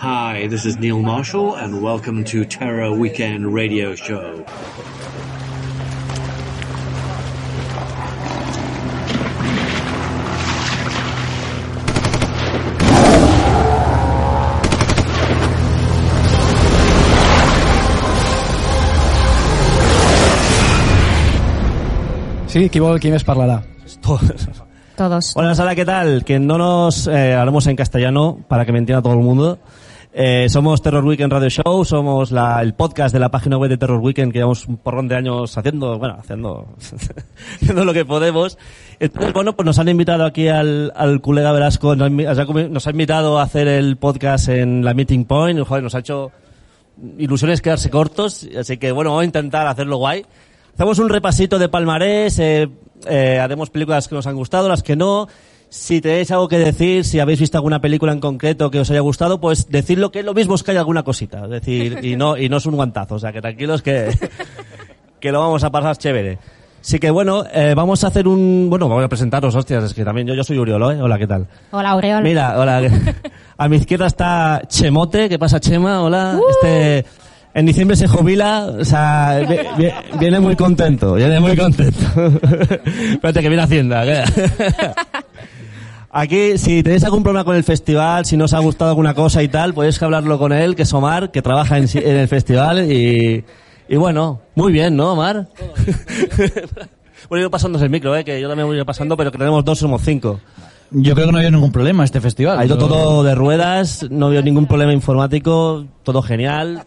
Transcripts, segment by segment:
Hi, this is Neil Marshall, and welcome to Terror Weekend Radio Show. Sí, qui vol, qui més parlarà? Todos. Hola Sara, ¿qué tal? Que no nos eh, hablamos en castellano para que me entienda todo el mundo. Eh, somos Terror Weekend Radio Show, somos la, el podcast de la página web de Terror Weekend que llevamos un porrón de años haciendo, bueno, haciendo, haciendo lo que podemos. Entonces, bueno, pues nos han invitado aquí al, al colega Velasco, nos, nos ha invitado a hacer el podcast en la Meeting Point, joder, nos ha hecho ilusiones quedarse cortos, así que bueno, vamos a intentar hacerlo guay. Hacemos un repasito de palmarés, eh, eh, haremos películas que nos han gustado, las que no. Si tenéis algo que decir, si habéis visto alguna película en concreto que os haya gustado, pues decidlo que lo mismo es que hay alguna cosita. Es decir, y no, y no es un guantazo. O sea, que tranquilos que, que lo vamos a pasar chévere. Así que bueno, eh, vamos a hacer un... Bueno, vamos a presentaros, hostias, es que también yo, yo soy Uriolo, ¿eh? Hola, ¿qué tal? Hola, Aureol. Mira, hola. A mi izquierda está Chemote. ¿Qué pasa, Chema? Hola. Uh. Este, en diciembre se jubila, o sea, vi- vi- viene muy contento, viene muy contento. Espérate que viene Hacienda. Aquí, si tenéis algún problema con el festival, si no os ha gustado alguna cosa y tal, podéis hablarlo con él, que es Omar, que trabaja en, si- en el festival y, y bueno, muy bien, ¿no, Omar? bueno, yo pasándose el micro, ¿eh? que yo también voy pasando, pero que tenemos dos, somos cinco. Yo creo que no ha habido ningún problema este festival. Ha ido Yo- todo de ruedas, no ha habido ningún problema informático, todo genial,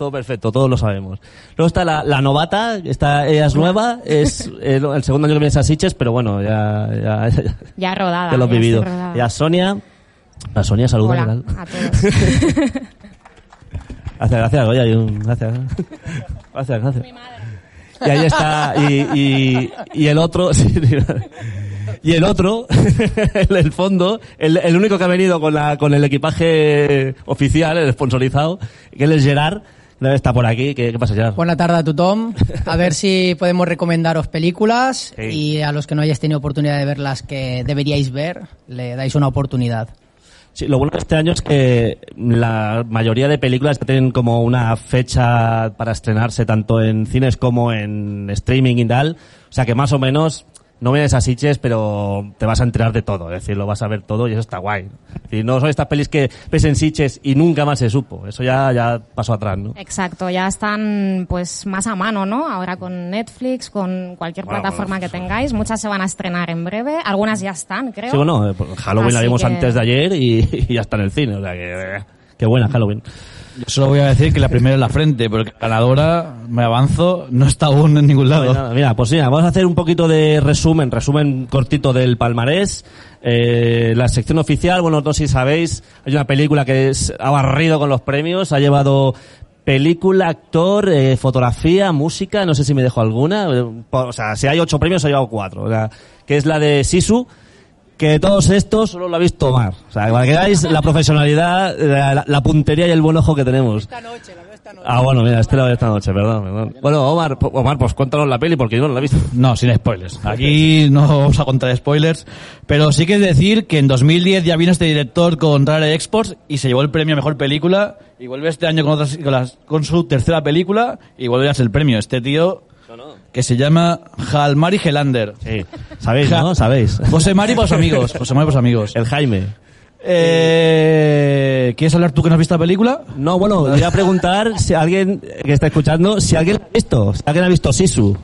todo perfecto, todos lo sabemos. Luego está la, la novata, está, ella es nueva, es el, el segundo año que vienes a Sitges, pero bueno, ya, ya, ya, Ya rodada. ya lo estoy vivido. rodada. Ya Sonia, la Sonia saluda, ¿qué Hola tal? a todos. Gracias, gracias, oye, hay un- gracias. Gracias, gracias. Y ahí está, y, y, y el otro, sí. y el otro, el, el fondo, el, el único que ha venido con la, con el equipaje oficial, el sponsorizado, que él es Gerard, debe estar por aquí, ¿qué, qué pasa Gerard? Buena tarde a tothom. A ver si podemos recomendaros películas Sí. y a los que no hayáis tenido oportunidad de verlas que deberíais ver, le dais una oportunidad. Sí, lo bueno de este año es que la mayoría de películas que tienen como una fecha para estrenarse tanto en cines como en streaming y tal. O sea que más o menos no vienes a Sitges, pero te vas a enterar de todo. Es decir, lo vas a ver todo y eso está guay. Es decir, no son estas pelis que ves en Sitges y nunca más se supo. Eso ya, ya pasó atrás, ¿no? Exacto, ya están pues más a mano, ¿no? Ahora con Netflix, con cualquier Bueno, plataforma bueno, que tengáis. Muchas se van a estrenar en breve, algunas ya están, creo. Sí, bueno, eh, pues Halloween la vimos que- antes de ayer y, y ya está en el cine. O sea que, eh, qué buena Halloween. Yo solo voy a decir que la primera es la frente, porque ganadora, me avanzo, no está aún en ningún lado. Mira, pues mira, vamos a hacer un poquito de resumen, resumen cortito del palmarés. Eh, la sección oficial, bueno, no sé si sabéis, hay una película que ha barrido con los premios, ha llevado película, actor, eh, fotografía, música, no sé si me dejo alguna. eh, O sea, si hay ocho premios, ha llevado cuatro. O sea, que es la de Sisu, que de todos estos solo lo ha visto Omar. O sea, para que veáis la profesionalidad, la, la puntería y el buen ojo que tenemos. noche, la veo esta noche. Ah, bueno, mira, este lo veo esta noche, perdón, perdón. Bueno, Omar, Omar, pues cuéntanos la peli porque yo no la he visto. No, sin spoilers. Aquí no vamos a contar spoilers, pero sí que es decir que en 2010 ya vino este director con Rare Exports y se llevó el premio a Mejor Película y vuelve este año con, otras, con, las- con su tercera película y vuelve a ser el premio. Este tío que se llama Jalmari Gelander. Sí, sabéis, ¿no? Sabéis. José Mari para los amigos. José Mari para los amigos. El Jaime. Eh, ¿Quieres hablar tú que no has visto la película? No, bueno, voy a preguntar si alguien que está escuchando, si alguien la ha visto, si alguien ha visto Sisu.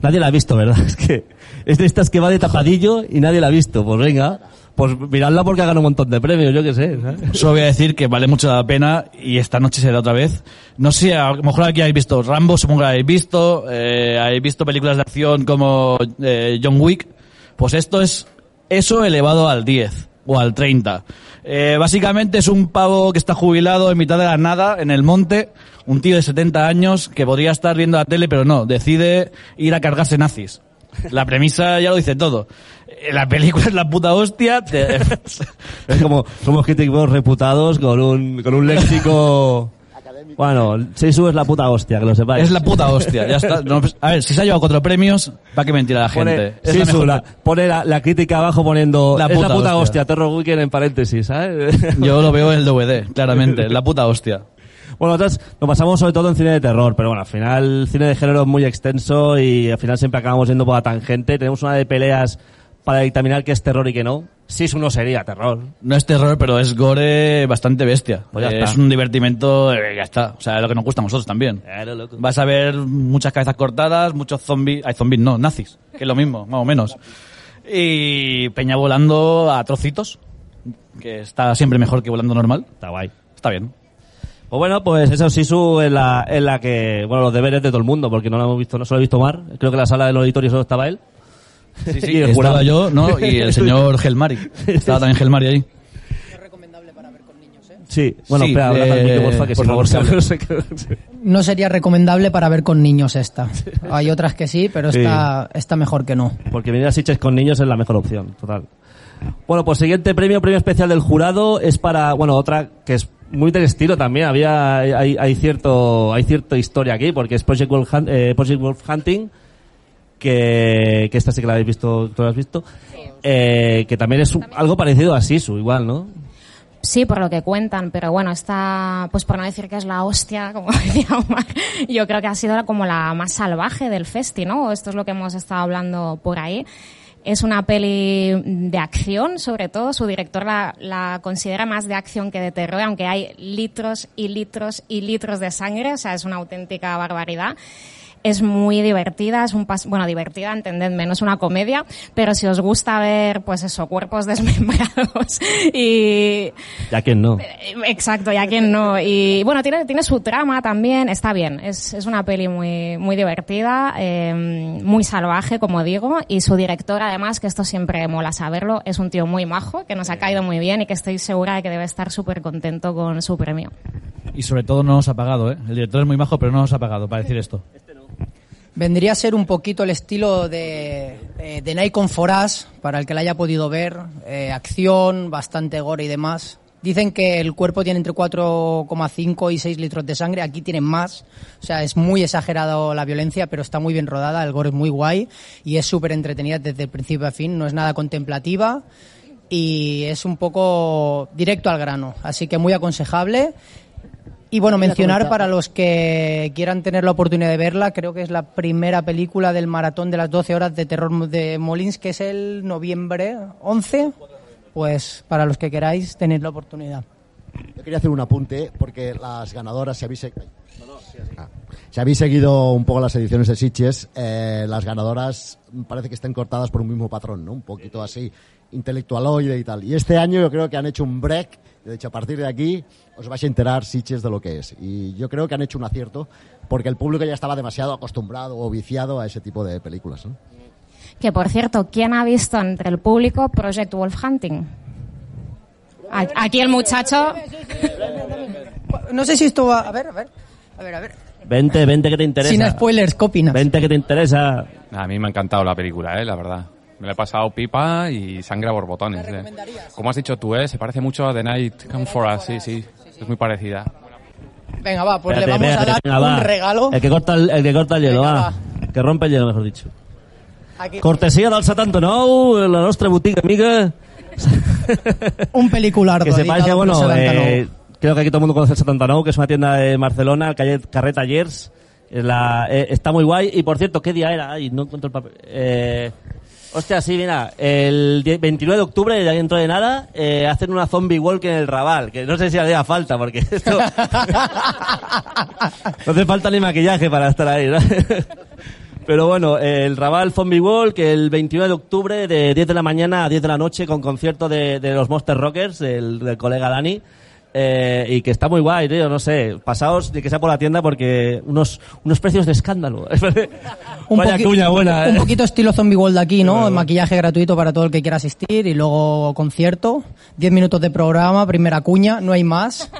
Nadie la ha visto, ¿verdad? Es que es de estas que va de tapadillo y nadie la ha visto. Pues venga, pues miradla porque hagan un montón de premios, yo qué sé. ¿sabes? Solo voy a decir que vale mucho la pena y esta noche se da otra vez. No sé, a lo mejor aquí habéis visto Rambo, supongo que la habéis visto. Eh, habéis visto películas de acción como eh, John Wick. Pues esto es eso elevado al 10 o al 30. Eh, básicamente es un pavo que está jubilado en mitad de la nada, en el monte, un tío de 70 años que podría estar viendo la tele, pero no, decide ir a cargarse nazis. La premisa ya lo dice todo. La película es la puta hostia. te- Es como, somos críticos reputados con un, con un léxico... Bueno, Sisu es la puta hostia, que lo sepáis. es la puta hostia, ya está. No, pues, a ver, si se ha llevado cuatro premios, ¿para qué mentir a la gente? Pone, Es la Sisu, mejor la- pone la, la crítica abajo poniendo La es puta la puta hostia, hostia. Terror Weekend en paréntesis, ¿sabes? Yo lo veo en el DVD, claramente. La puta hostia. Bueno, nosotros nos pasamos sobre todo en cine de terror, pero bueno, al final el cine de género es muy extenso y al final siempre acabamos yendo por la tangente. Tenemos una de peleas para dictaminar qué es terror y qué no. Sisu no sería terror. No es terror, pero es gore bastante bestia. Pues ya Eh, está. es un divertimento, eh, ya está. O sea, es lo que nos gusta a nosotros también. Vas a ver muchas cabezas cortadas, muchos zombies, hay zombies no, nazis, que es lo mismo, más o menos. Y Peña volando a trocitos, que está siempre mejor que volando normal. Está guay. Está bien. Pues bueno, pues eso Sisu es la, es la que, bueno, los deberes de todo el mundo, porque no lo hemos visto, no solo he visto Mar. Creo que en la sala del auditorio solo estaba él. Sí, sí, Y el estaba jurado. yo, ¿no? Y el señor Gelmari. Estaba también Gelmari ahí. Sí, bueno, Sí, espera, habla eh, micro, porfa, que por favor, se- no sé qué- No sería recomendable para ver con niños esta. Hay otras que sí, pero Sí. esta, esta mejor que no. Porque venir a Sitges con niños es la mejor opción, total. Bueno, pues siguiente premio, premio especial del jurado, es para, bueno, otra que es muy del estilo también, había, hay, hay cierto, hay cierta historia aquí, porque es Project Wolf, Hunt- eh, Project Wolf Hunting, que, que esta sí que la habéis visto, tú la has visto, eh, que también es algo parecido a Sisu, igual, ¿no? Sí, por lo que cuentan, pero bueno, está, pues por no decir que es la hostia, como decía Omar, yo creo que ha sido como la más salvaje del festi, ¿no? Esto es lo que hemos estado hablando por ahí. Es una peli de acción, sobre todo. Su director la, la considera más de acción que de terror, aunque hay litros y litros y litros de sangre, o sea, es una auténtica barbaridad. Es muy divertida, es un pas bueno, divertida, entendedme, no es una comedia, pero si os gusta ver, pues eso, cuerpos desmembrados y, Ya quien no. Exacto, y a quién no. Y bueno, tiene, tiene su trama también, está bien. Es, es una peli muy, muy divertida, eh, muy salvaje, como digo, y su director, además, que esto siempre mola saberlo, es un tío muy majo, que nos ha caído muy bien y que estoy segura de que debe estar súper contento con su premio. Y sobre todo no nos ha pagado, ¿eh? El director es muy majo, pero no nos ha pagado para decir esto. Vendría a ser un poquito el estilo de, eh, de Night con Forás, para el que la haya podido ver. eh, acción, bastante gore y demás. Dicen que el cuerpo tiene entre 4,5 y 6 litros de sangre. Aquí tienen más. O sea, es muy exagerado la violencia, pero está muy bien rodada. El gore es muy guay y es súper entretenida desde el principio a fin. No es nada contemplativa y es un poco directo al grano. Así que muy aconsejable. Y bueno, mencionar para los que quieran tener la oportunidad de verla, creo que es la primera película del maratón de las 12 horas de terror de Molins, que es el noviembre 11. Pues para los que queráis, tenéis la oportunidad. Yo quería hacer un apunte porque las ganadoras, si habéis, se- Ah. si habéis seguido un poco las ediciones de Sitges, eh, las ganadoras parece que estén cortadas por un mismo patrón, ¿no? Un poquito así, intelectualoide y tal. Y este año yo creo que han hecho un break. De hecho, a partir de aquí os vais a enterar Sitges de lo que es. Y yo creo que han hecho un acierto porque el público ya estaba demasiado acostumbrado o viciado a ese tipo de películas, ¿no? Que por cierto, ¿quién ha visto entre el público Project Wolf Hunting? Aquí el muchacho. No sé si esto va... A ver, a ver. A ver, a ver. Vente, vente que te interesa. Sin spoilers, ¿qué opinas? Vente que te interesa. A mí me ha encantado la película, eh, la verdad. Me la he pasado pipa y sangre a borbotones. eh. Como has dicho tú, eh, se parece mucho a The Night Come For Us, sí, sí. Es muy parecida. Venga, va, pues Espérate, le vamos espérate, a dar venga, un va. regalo. El que corta el, el que corta el hielo, Venga, va. Que rompe el hielo, mejor dicho. Aquí. Cortesia del 79, la nostra botiga amiga. Un pelicular. Que sepáis que, bueno, eh, creo que aquí todo el mundo conoce el 79, que es una tienda de Barcelona, el calle Carrer Tallers. Es la- eh, está muy guay. Y por cierto, ¿qué día era? Ay, no encuentro el papel. Eh, hostia, sí, mira, el die- 29 de octubre, ya dentro de nada, eh, hacen una zombie walk en el Raval, que no sé si haría falta, porque esto... no hace falta ni maquillaje para estar ahí, ¿no? Pero bueno, el Raval Zombie Walk el 29 de octubre de 10 de la mañana a 10 de la noche con concierto de, de los Monster Rockers, del, del colega Dani. Eh, y que está muy guay, tío, no sé. Pasaos de que sea por la tienda porque unos, unos precios de escándalo. Un, Vaya cuña buena, un eh. poquito estilo Zombie World aquí, ¿no? Maquillaje gratuito para todo el que quiera asistir y luego concierto. 10 minutos de programa, primera cuña, no hay más.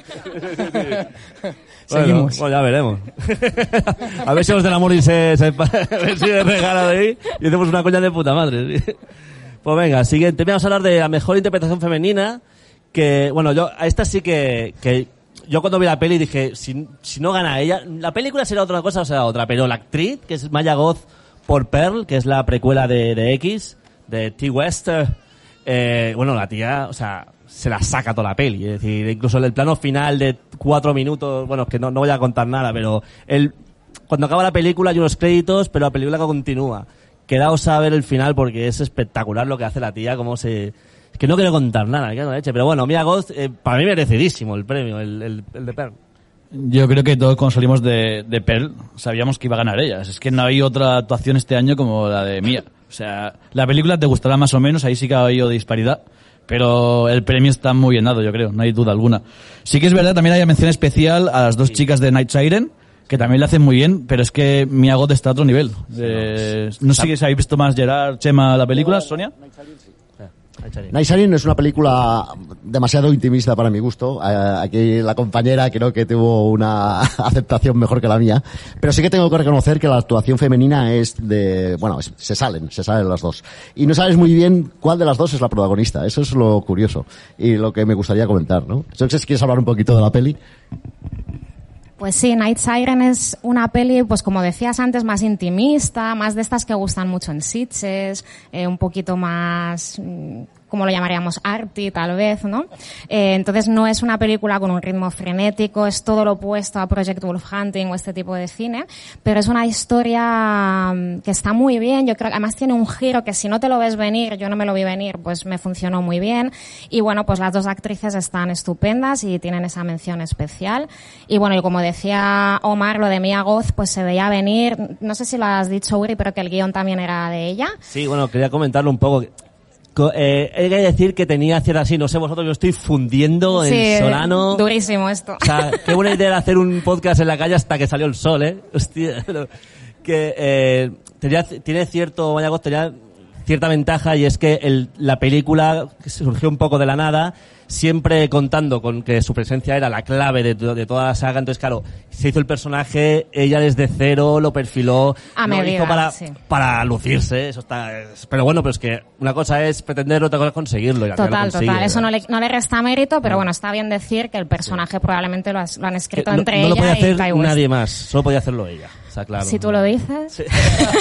Seguimos. Bueno, pues ya veremos. a ver si los del amor y se, se, a ver si me regala de ahí y hacemos una coña de puta madre. Pues venga, siguiente. Vamos a hablar de la mejor interpretación femenina. Que, bueno, yo, a esta sí que, que yo cuando vi la peli dije, si, si no gana ella, la película será otra cosa o será otra, pero la actriz, que es Maya Goth por Pearl, que es la precuela de, de X, de T. Wester, eh, bueno, la tía, o sea, se la saca toda la peli. Es decir, incluso en el plano final de cuatro minutos, bueno, es que no, no voy a contar nada, pero el, cuando acaba la película hay unos créditos, pero la película continúa. Quedaos a ver el final porque es espectacular lo que hace la tía, cómo se... Es que no quiero contar nada, en la leche, pero bueno, Mia Goth, eh, para mí merecidísimo el premio, el, el, el de Pearl. Yo creo que todos cuando salimos de, de Pearl sabíamos que iba a ganar ella. Es que no hay otra actuación este año como la de Mia. O sea, la película te gustará más o menos, ahí sí que ha habido disparidad. Pero el premio está muy bien dado, yo creo, no hay duda alguna. Sí que es verdad, también hay mención especial a las dos chicas de Night Siren, que también le hacen muy bien, pero es que Mia Goth está a otro nivel. Eh, no sé si habéis visto más Gerard, Chema, la película, Sonia. Night Siren es una película demasiado intimista para mi gusto. Eh, aquí la compañera creo que tuvo una aceptación mejor que la mía. Pero sí que tengo que reconocer que la actuación femenina es de, bueno, se salen, se salen las dos. Y no sabes muy bien cuál de las dos es la protagonista. Eso es lo curioso. Y lo que me gustaría comentar, ¿no? Entonces, ¿quieres hablar un poquito de la peli? Pues sí, Night Siren es una peli, pues como decías antes, más intimista, más de estas que gustan mucho en Sitges, eh, un poquito más, mm, como lo llamaríamos, arty tal vez, ¿no? Eh, entonces no es una película con un ritmo frenético, es todo lo opuesto a Project Wolf Hunting o este tipo de cine, pero es una historia mm, que está muy bien, yo creo que además tiene un giro que si no te lo ves venir, yo no me lo vi venir, pues me funcionó muy bien, y bueno, pues las dos actrices están estupendas y tienen esa mención especial, y bueno, y como decía Omar, lo de Mia Goth, pues se veía venir, no sé si lo has dicho Uri, pero que el guion también era de ella, Sí, bueno, quería comentarlo un poco. Eh, hay que decir que tenía cierta así, no sé vosotros, yo estoy fundiendo Sí, en Solano. durísimo esto. O sea, qué buena idea era hacer un podcast en la calle hasta que salió el sol, ¿eh? Hostia, que eh, tenía, tiene cierto, Vaya tenía cierta ventaja y es que el, la película surgió un poco de la nada, siempre contando con que su presencia era la clave de, to- de toda la saga. Entonces, claro, se hizo el personaje, ella desde cero lo perfiló, A lo medida, hizo para, sí. para lucirse, eso está, es- pero bueno, pero es que una cosa es pretenderlo, otra cosa es conseguirlo. y al final Total, lo consigue, total. Eso ¿verdad? no le, no le resta mérito, pero bueno, está bien decir que el personaje probablemente lo, has- lo han Que escrito no, entre no lo ella y hacer Kai West. nadie más, solo podía hacerlo ella. Está claro. Si tú lo dices.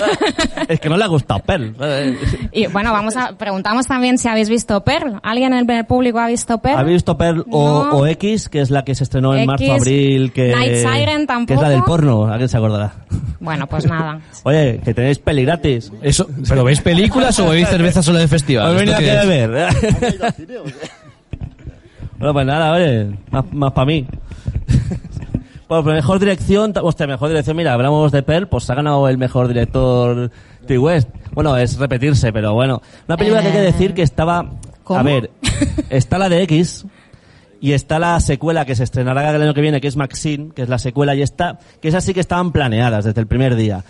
es que no le ha gustado Pearl. Y bueno, vamos a preguntamos también si habéis visto Pearl. ¿Alguien en el público ha visto Pearl? ¿Habéis visto Pearl o, No. o X, que es la que se estrenó en X, marzo, abril? Que, Night Siren Que es tampoco. la del porno, ¿alguien se acordará? Bueno, pues nada. Oye, que tenéis peli gratis. Eso, ¿Pero veis películas o veis cerveza solo de festival? ¿Habéis venido ¿Esto aquí qué a es? beber? bueno, pues nada, oye, más, más para mí. Bueno, pero mejor dirección, hostia, mejor dirección, mira, hablamos de Pearl, pues ha ganado el mejor director T. West. Bueno, es repetirse, pero bueno. Una película que hay que decir que estaba, ¿Cómo? a ver, está la de X, y está la secuela que se estrenará el año que viene, que es Maxine, que es la secuela, y está, que esas sí que estaban planeadas desde el primer día.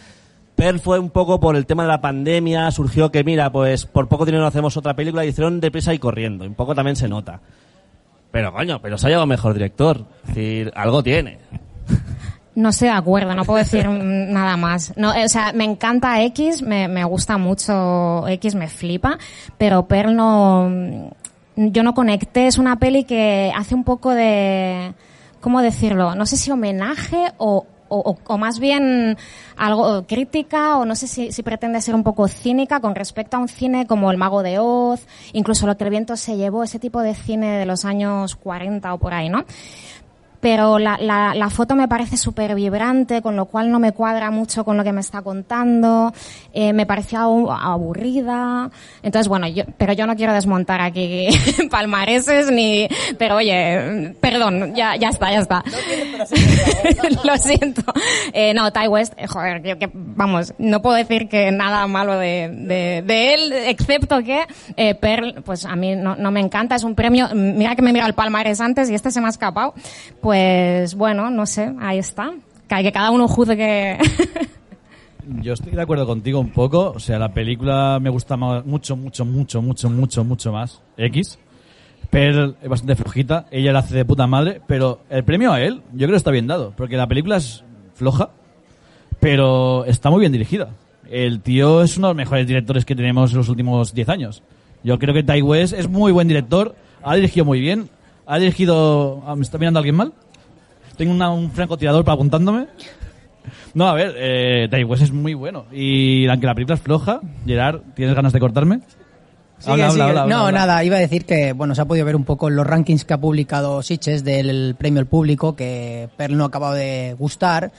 Pearl fue un poco por el tema de la pandemia, surgió que, mira, pues por poco dinero hacemos otra película y hicieron deprisa y corriendo. y Un poco también se nota. Pero coño, pero se ha llevado mejor director. Es decir, algo tiene. No estoy de acuerdo, no puedo decir nada más. No, eh, o sea, me encanta X, me, me gusta mucho X, me flipa, pero Pearl no, mm, yo no conecté. Es una peli que hace un poco de, ¿cómo decirlo? No sé si homenaje o, o, o- o más bien algo crítica o no sé si, si pretende ser un poco cínica con respecto a un cine como El Mago de Oz, incluso Lo que el viento se llevó, ese tipo de cine de los años 40 o por ahí, ¿no? Pero la, la, la foto me parece súper vibrante, con lo cual no me cuadra mucho con lo que me está contando, eh, me parecía abu- aburrida. Entonces, bueno, yo, pero yo no quiero desmontar aquí palmareses ni, pero oye, perdón, ya, ya está, ya está. Lo siento. Eh, no, Ty West, eh, joder, que, que, vamos, no puedo decir que nada malo de, de, de él, excepto que eh, Pearl, pues a mí no, no me encanta, es un premio, mira que me mira el palmarés antes y este se me ha escapado. Pues bueno, no sé, ahí está. Que, cada uno juzgue. Yo estoy de acuerdo contigo un poco. O sea, la película me gusta mucho, mucho, mucho, mucho, mucho, mucho más. X. Pero es bastante flojita. Ella la hace de puta madre. Pero el premio a él, yo creo que está bien dado. Porque la película es floja, pero está muy bien dirigida. El tío es uno de los mejores directores que tenemos en los últimos 10 años. Yo creo que Ty West es muy buen director. Ha dirigido muy bien. Ha dirigido... ah, ¿Me está mirando alguien mal? Tengo una- un francotirador para apuntándome. No, a ver, eh, Ty West es muy bueno. Y aunque la película es floja, Gerard, ¿tienes ganas de cortarme? Sigue, Habla, sigue. habla, habla, no, nada, iba a decir que, bueno, se ha podido ver un poco los rankings que ha publicado Sitches del premio al público, que Pearl no ha acabado de gustar,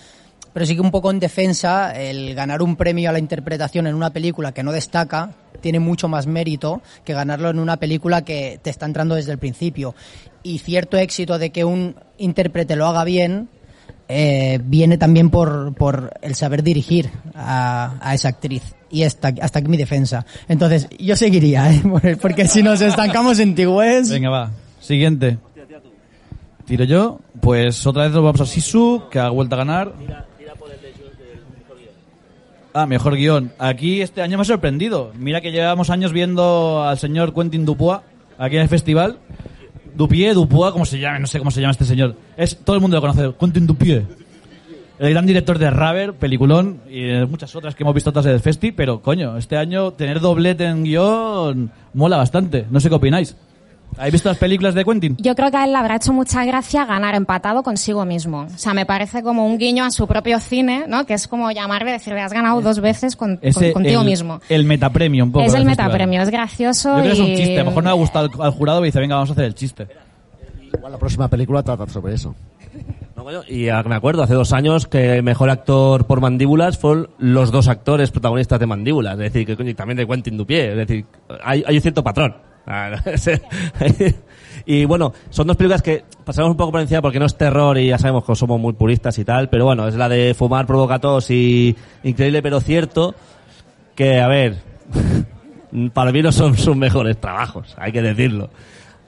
pero sí que un poco en defensa, el ganar un premio a la interpretación en una película que no destaca tiene mucho más mérito que ganarlo en una película que te está entrando desde el principio. Y cierto éxito de que un intérprete lo haga bien, eh, viene también por, por el saber dirigir a, a esa actriz. Y hasta, hasta aquí mi defensa. Entonces, yo seguiría, ¿eh? Por- porque si nos estancamos en Tigües... Venga, va. Siguiente. Tiro yo. Pues otra vez nos vamos a Sisu, que ha vuelto a ganar. Ah, mejor guion. Aquí este año me ha sorprendido. Mira que llevamos años viendo al señor Quentin Dupois aquí en el festival. Dupié, Dupois, como se llama, no sé cómo se llama este señor. Es todo el mundo lo conoce, Quentin Dupié. El gran director de Raver, peliculón y muchas otras que hemos visto otras del festi, pero coño, este año tener doblete en guion mola bastante. No sé qué opináis. ¿Habéis visto las películas de Quentin? Yo creo que a él le habrá hecho mucha gracia ganar empatado consigo mismo. O sea, me parece como un guiño a su propio cine, ¿no? Que es como llamarle y decirle, has ganado dos veces con, con- Ese, contigo el, mismo. El metapremio, un poco. Es el metapremio, es gracioso Yo creo que es un y- chiste. A lo mejor no le ha gustado al, al jurado y dice, venga, vamos a hacer el chiste. Igual la próxima película trata sobre eso. No, coño, y me acuerdo, hace dos años que el mejor actor por mandíbulas fueron los dos actores protagonistas de mandíbulas. Es decir, que coño, y también de Quentin Dupié. Es decir, hay, hay un cierto patrón. Ah, y bueno, son dos películas que pasamos un poco por encima porque no es terror y ya sabemos que somos muy puristas y tal, pero bueno, es la de fumar provocatos y increíble pero cierto que, a ver, para mí no son sus mejores trabajos, hay que decirlo.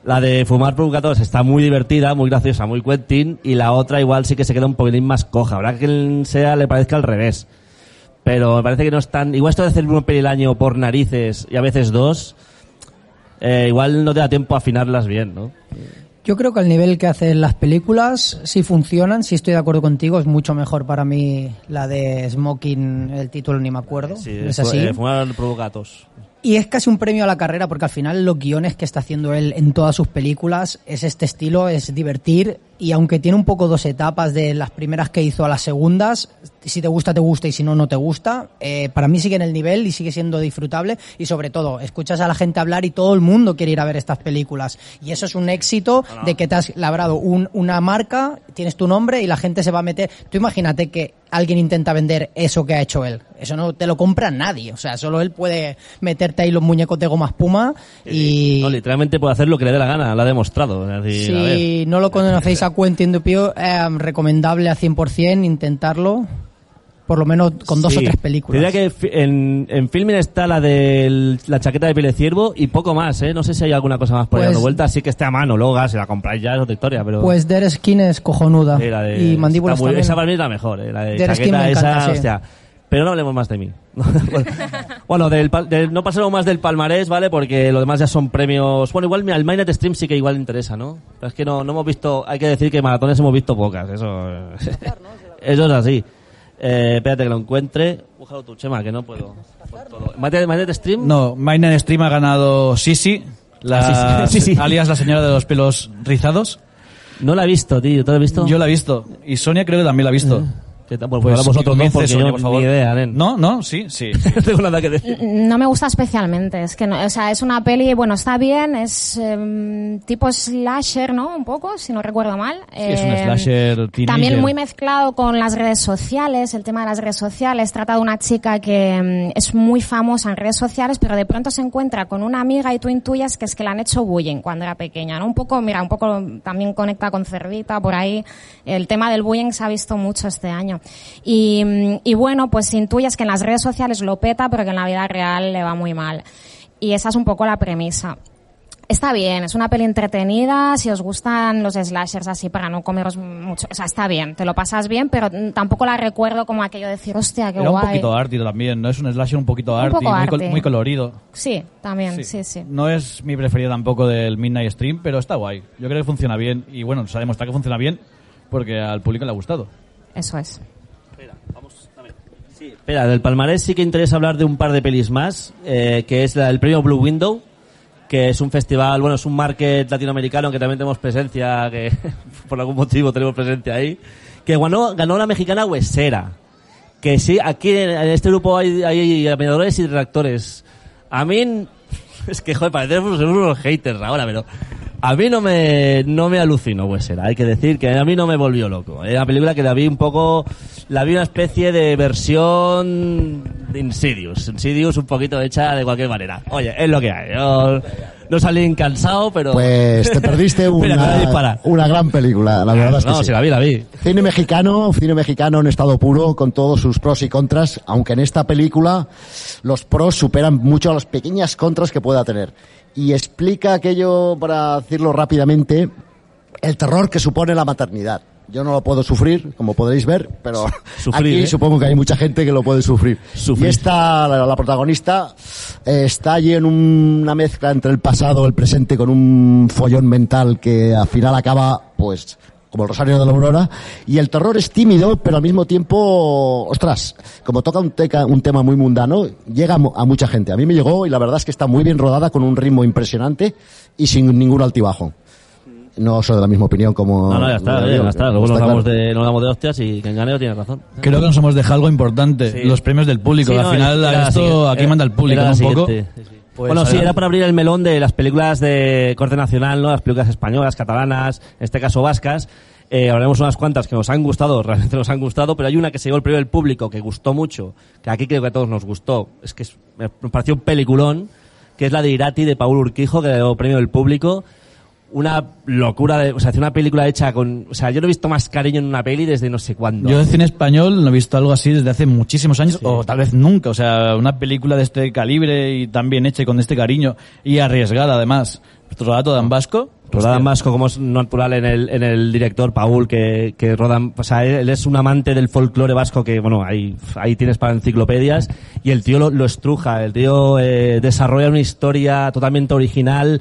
La de Fumar Provocatos está muy divertida, muy graciosa, muy Quentin, y la otra igual sí que se queda un poquitín más coja. Habrá que sea le parezca al revés. Pero me parece que no es tan... Igual esto de hacer una peli al año por narices y a veces dos, eh, igual no te da tiempo a afinarlas bien, ¿no? Yo creo que al nivel que hacen las películas, si funcionan, si estoy de acuerdo contigo, es mucho mejor para mí la de Smoking, el título ni me acuerdo. Sí, es así. eh, Fumar Provocatos. Y es casi un premio a la carrera porque al final los guiones que está haciendo él en todas sus películas es este estilo, es divertir y aunque tiene un poco dos etapas de las primeras que hizo a las segundas, si te gusta te gusta y si no no te gusta, eh, para mí sigue en el nivel y sigue siendo disfrutable y sobre todo escuchas a la gente hablar y todo el mundo quiere ir a ver estas películas y eso es un éxito de que te has labrado un- una marca, tienes tu nombre y la gente se va a meter. Tú imagínate que alguien intenta vender eso que ha hecho él. Eso no te lo compra nadie. O sea, solo él puede meterte ahí los muñecos de goma espuma y... No, literalmente puede hacer lo que le dé la gana, lo ha demostrado. Decir. Si no lo conocéis a Quentin Dupieux, eh, recomendable a 100% intentarlo, por lo menos con dos Sí. o tres películas. Diría que en, en filming está la de la chaqueta de piel de ciervo y poco más, ¿eh? No sé si hay alguna cosa más por ahí Pues- dando vuelta, así que esté a mano, luego si la compráis ya es otra historia, pero... Pues Dead Skin es cojonuda. Sí, de- y Mandíbulas está muy- también. Esa para mí es la mejor, ¿eh? La de Skin chaqueta me encanta, esa, sí. hostia. Pero no hablemos más de mí. bueno, del, no pasemos más del palmarés, ¿vale? Porque lo demás ya son premios... Bueno, igual al Minded Stream sí que igual interesa, ¿no? Pero es que no, no hemos visto... Hay que decir que maratones hemos visto pocas, eso... eso es así. Eh, espérate que lo encuentre. Búscalo tu Chema, que no puedo. Minded Stream... No, Mine Stream ha ganado Sisi, la, Ah, sí, sí, sí. alias la señora de los pelos rizados. No la he visto, tío. ¿Tú la has visto? Yo la he visto. Y Sonia creo que también la ha visto. ¿Qué tal? Pues, Pues ahora vosotros comience, dos, porque Sonia, yo por favor. ni idea, nen. No, no, sí, sí. sí. No tengo nada que decir. No me gusta especialmente, es que no, o sea, es una peli, bueno, está bien, es em, tipo slasher, ¿no? Un poco, si no recuerdo mal. es un Em, slasher teenager. También muy mezclado con las redes sociales, el tema de las redes sociales. Trata de una chica que mm, es muy famosa en redes sociales, pero de pronto se encuentra con una amiga y tú intuyes que es que le han hecho bullying cuando era pequeña, ¿no? Un poco, mira, un poco también conecta con Cerdita por ahí. El tema del bullying se ha visto mucho este año. Y, mm, y bueno, pues intuyes que en las redes sociales lo peta, pero que en la vida real le va muy mal. Y esa es un poco la premisa. Está bien, es una peli entretenida, si os gustan los slashers así para no comeros mucho, o sea, está bien, te lo pasas bien, pero tampoco la recuerdo como aquello de decir, hostia, qué Era un guay. poquito arty también, ¿no? Es un slasher un poquito arty, poco muy, col- arty. muy colorido. Sí, también, sí, sí. No es mi preferida tampoco del Midnight Stream, pero está guay. Yo creo que funciona bien y bueno, se ha demostrado que funciona bien porque al público le ha gustado. Eso es. Espera, del palmarés sí que interesa hablar de un par de pelis más, eh, que es la- el premio Blue Window, que es un festival, bueno, es un market latinoamericano que también tenemos presencia, que por algún motivo tenemos presencia ahí, que ganó, la mexicana Huesera. Que sí, aquí en, este grupo hay, hay y redactores. A mí, es que, joder, parecemos unos haters ahora, pero a mí no me, no me alucinó Huesera. Hay que decir que a mí no me volvió loco. Era una película que la vi un poco, la vi una especie de versión de Insidious. Insidious un poquito hecha de cualquier manera. Oye, es lo que hay. Yo no salí cansado, pero... Pues te perdiste una, una gran película, la verdad es que no, sí. si la vi, la vi. Cine mexicano, cine mexicano en estado puro, con todos sus pros y contras, aunque en esta película los pros superan mucho a las pequeñas contras que pueda tener. Y explica aquello, para decirlo rápidamente, el terror que supone la maternidad. Yo no lo puedo sufrir, como podréis ver, pero Sufrir, aquí ¿eh? supongo que hay mucha gente que lo puede sufrir. Sufrir. Y esta, la, la protagonista, eh, está allí en un- una mezcla entre el pasado y el presente con un follón mental que al final acaba, pues, como el Rosario de la Aurora. Y el terror es tímido, pero al mismo tiempo, ostras, como toca un, teca- un tema muy mundano, llega a mu- a mucha gente. A mí me llegó y la verdad es que está muy bien rodada con un ritmo impresionante y sin ningún altibajo. No soy de la misma opinión como... No, no, ya está, como ya está. Luego nos está damos, claro. de, nos damos de hostias y quien gane tiene razón. Creo que nos hemos dejado algo importante, Sí. los premios del público. Sí, Al no, final era esto aquí era- manda el público un poco. siguiente. Sí, sí. Pues bueno, sí, era para abrir el melón de las películas de corte nacional, ¿no? Las películas españolas, catalanas, en este caso vascas. Eh, hablaremos unas cuantas que nos han gustado, realmente nos han gustado, pero hay una que se llevó el premio del público que gustó mucho, que aquí creo que a todos nos gustó. Es que es- me pareció un peliculón, que es la de Irati de Paul Urquijo, que le dio el premio del público. Una locura, de, o sea, hace una película hecha con, o sea, yo no he visto más cariño en una peli desde no sé cuándo. Yo de cine español no he visto algo así desde hace muchísimos años, o tal vez nunca. O sea, una película de este calibre y tan bien hecha y con este cariño y arriesgada además. Rodada en vasco. Rodada Hostia. más como es natural en el, en el director Paul, que, que rodan, o sea, él, él es un amante del folclore vasco que, bueno, ahí, ahí tienes para enciclopedias, y el tío lo, lo estruja, el tío eh, desarrolla una historia totalmente original,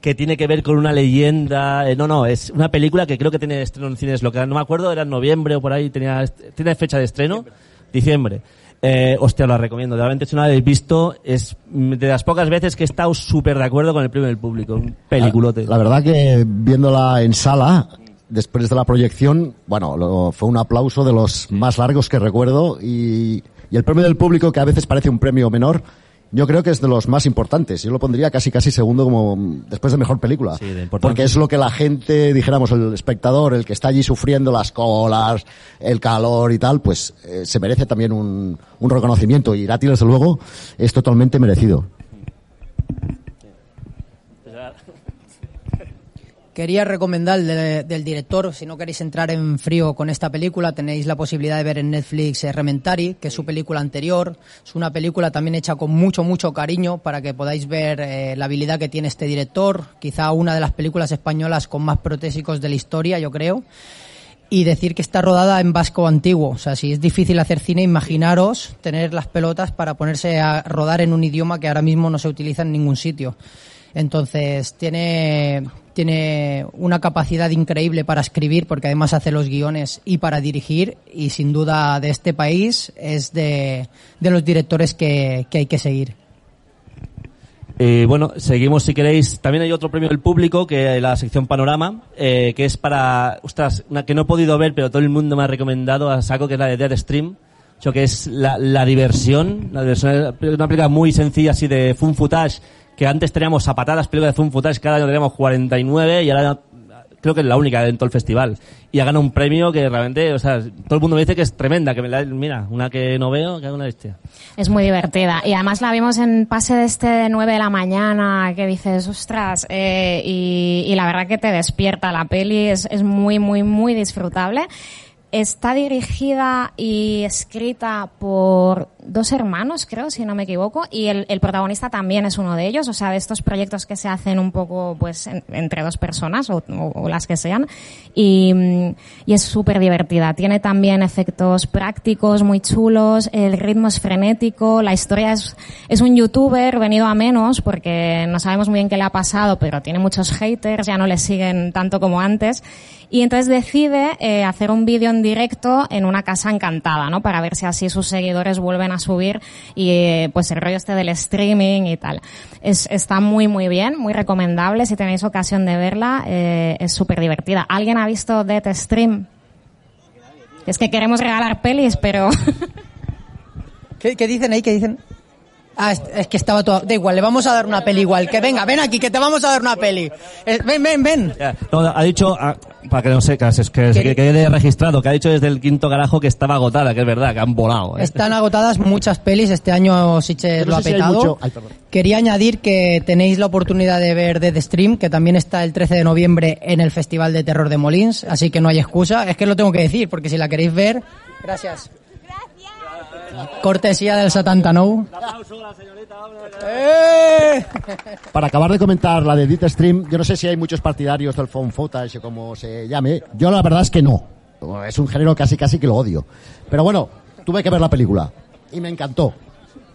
que tiene que ver con una leyenda, eh, no, no, es una película que creo que tiene estreno en cines locales, no me acuerdo, era en noviembre o por ahí, tenía, tiene fecha de estreno, diciembre. Eh, hostia, lo recomiendo. Realmente, si no la habéis visto, es de las pocas veces que he estado súper de acuerdo con el premio del público. Un peliculote. La verdad que viéndola en sala, después de la proyección, bueno, lo- fue un aplauso de los más largos que recuerdo y, y el premio del público, que a veces parece un premio menor, yo creo que es de los más importantes. Yo lo pondría casi casi segundo como mm, después de mejor película. Sí, de importante. porque es lo que la gente, dijéramos, el espectador, el que está allí sufriendo las colas, el calor y tal, pues eh, se merece también un, un reconocimiento. Y Irati, desde luego, es totalmente merecido. Quería recomendar de- del director, si no queréis entrar en frío con esta película, tenéis la posibilidad de ver en Netflix eh, Rementari, que es su película anterior. Es una película también hecha con mucho, mucho cariño para que podáis ver eh, la habilidad que tiene este director. Quizá una de las películas españolas con más protésicos de la historia, yo creo. Y decir que está rodada en vasco antiguo. O sea, si es difícil hacer cine, imaginaros tener las pelotas para ponerse a rodar en un idioma que ahora mismo no se utiliza en ningún sitio. Entonces, tiene, tiene una capacidad increíble para escribir, porque además hace los guiones y para dirigir, y sin duda de este país es de, de los directores que, que hay que seguir. Y bueno, seguimos si queréis. También hay otro premio del público, que la sección Panorama, eh, que es para, ostras, una que no he podido ver, pero todo el mundo me ha recomendado a saco, que es la de Dead Stream. Que es la, la diversión, la diversión, una película muy sencilla así de fun footage, que antes teníamos a patadas películas de footage, cada año teníamos 49 y ahora creo que es la única en todo el festival. Y ha ganado un premio que realmente, o sea, todo el mundo me dice que es tremenda, que me la, mira, una que no veo, que hago una bestia. Es muy divertida. Y además la vimos en pase de este de 9 de la mañana, que dices, ostras, eh, y, y la verdad que te despierta la peli, es, es muy, muy, muy disfrutable. Está dirigida y escrita por dos hermanos, creo, si no me equivoco, y el, el protagonista también es uno de ellos, o sea, de estos proyectos que se hacen un poco, pues, en- entre dos personas o, o- o las que sean, y, mm, y es súper divertida. Tiene también efectos prácticos muy chulos, el ritmo es frenético, la historia es, es un youtuber venido a menos, porque no sabemos muy bien qué le ha pasado, pero tiene muchos haters, ya no le siguen tanto como antes, y entonces decide eh, hacer un vídeo en directo en una casa encantada, ¿no? Para ver si así sus seguidores vuelven a subir y eh, pues el rollo este del streaming y tal. Es, está muy muy bien, muy recomendable. Si tenéis ocasión de verla, eh, es súper divertida. ¿Alguien ha visto Death Stream? Es que queremos regalar pelis, pero ¿Qué, qué dicen ahí? ¿Qué dicen? Ah, es, que estaba todo... Da igual, le vamos a dar una peli igual. Que venga, ven aquí, que te vamos a dar una peli. Eh, ven, ven, ven. No, ha dicho, ah, para que no que, es que, que, que quede registrado, que ha dicho desde el quinto garajo que estaba agotada, que es verdad, que han volado. ¿eh? Están agotadas muchas pelis. Este año No lo ha si petado. mucho- ay, perdón. Quería añadir que tenéis la oportunidad de ver Dead Stream, que también está el 13 de noviembre en el Festival de Terror de Molins, así que no hay excusa. Es que lo tengo que decir, porque si la queréis ver... Gracias. Cortesía del Satantano. ¡Eh! Para acabar de comentar la de Death Stream, yo no sé si hay muchos partidarios del phone footage o como se llame. Yo la verdad es que no. Es un género casi casi que lo odio. Pero bueno, tuve que ver la película y me encantó.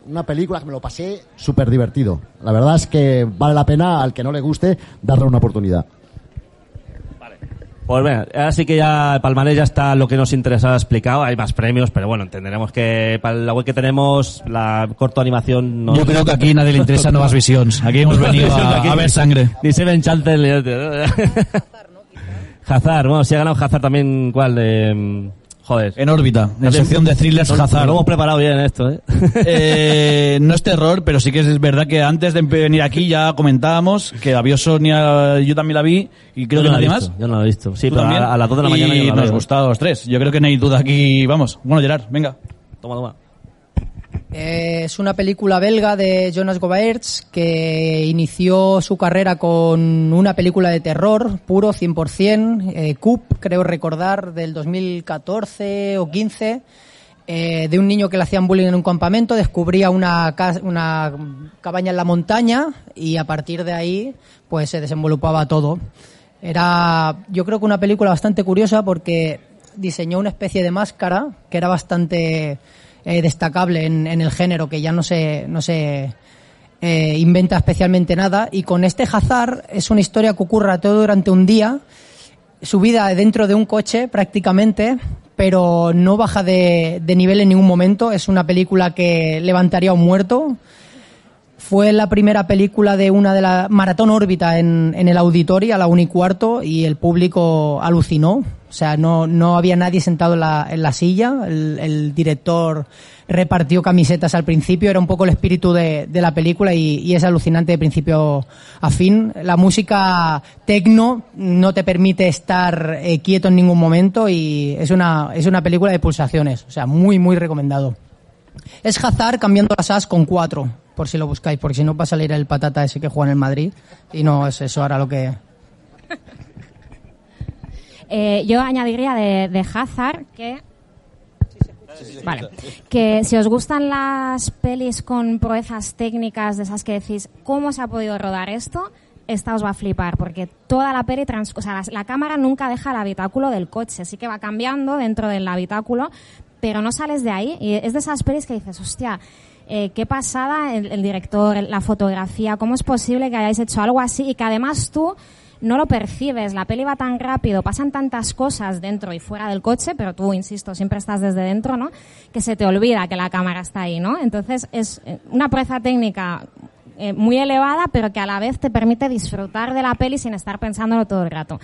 Una película que me lo pasé súper divertido. La verdad es que vale la pena al que no le guste darle una oportunidad. Pues venga, ahora sí que ya el palmarés ya está lo que nos interesaba explicado. Hay más premios, pero bueno, entenderemos que para la web que tenemos, la corto animación no. Yo creo que aquí nadie le interesa Nuevas Visions. Aquí hemos venido a, a ver sangre. Ni Seven Chances. ni- Hazard, bueno, si ha ganado Hazard también, ¿cuál? Eh, joder. En órbita, en sección de thrillers No- Hazard. Lo hemos preparado bien esto, ¿eh? Eh, no es terror, pero sí que es verdad que antes de venir aquí ya comentábamos que la vio Sonia, yo también la vi y creo Yo que no la nadie visto, más. Yo no lo he visto. Sí, ¿Tú pero a, a las 2 de la mañana y yo la nos veo. gusta a los tres. Yo creo que no hay duda aquí. Vamos. Bueno, Gerard, venga. Toma, toma. Eh, es una película belga de Jonas Govaerts que inició su carrera con una película de terror puro 100%, eh, Coop, creo recordar, del 2014 o 15, eh, de un niño que le hacían bullying en un campamento, descubría una, ca- una cabaña en la montaña y a partir de ahí pues se desenvolupaba todo. Era, yo creo que una película bastante curiosa porque diseñó una especie de máscara que era bastante eh, destacable en, en el género, que ya no se, no se eh, inventa especialmente nada. Y con este Hazard es una historia que ocurre todo durante un día, su vida dentro de un coche prácticamente, pero no baja de, de nivel en ningún momento. Es una película que levantaría a un muerto. Fue la primera película de una de la Maratón Órbita en, en el auditorio a la 1 y cuarto y el público alucinó. O sea, no, no había nadie sentado en la, en la silla. El, director repartió camisetas al principio. Era un poco el espíritu de, la película y, y es alucinante de principio a fin. La música tecno no te permite estar eh, quieto en ningún momento y es una, es una película de pulsaciones. O sea, muy, muy recomendado. Es Hazard cambiando las as con cuatro, por si lo buscáis, porque si no va a salir el patata ese que juega en el Madrid. Y no es eso ahora lo que... Eh, yo añadiría de, de Hazard que... Vale. Que si os gustan las pelis con proezas técnicas de esas que decís, ¿cómo se ha podido rodar esto? Esta os va a flipar, porque toda la peli, trans o sea, la, la cámara nunca deja el habitáculo del coche, sí que va cambiando dentro del habitáculo, pero no sales de ahí. Y es de esas pelis que dices, hostia, eh, qué pasada el, director, la fotografía, cómo es posible que hayáis hecho algo así y que además tú no lo percibes, la peli va tan rápido, pasan tantas cosas dentro y fuera del coche, pero tú, insisto, siempre estás desde dentro, ¿no? Que se te olvida que la cámara está ahí, ¿no? Entonces es eh, una proeza técnica eh, muy elevada, pero que a la vez te permite disfrutar de la peli sin estar pensándolo todo el rato.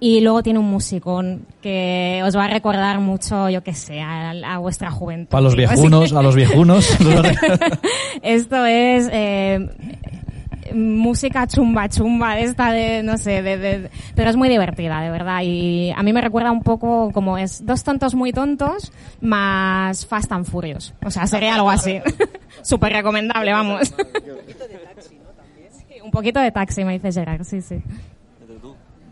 Y luego tiene un musicón que os va a recordar mucho, yo qué sé, a, a vuestra juventud. Para los viejunos, a los viejunos. Esto es eh, música chumba chumba de esta de no sé de, de- pero es muy divertida de verdad. Y a mí me recuerda un poco como es dos tontos muy tontos más Fast and Furious. O sea sería algo así. Súper recomendable vamos. Sí, un poquito de taxi me dice Gerard sí sí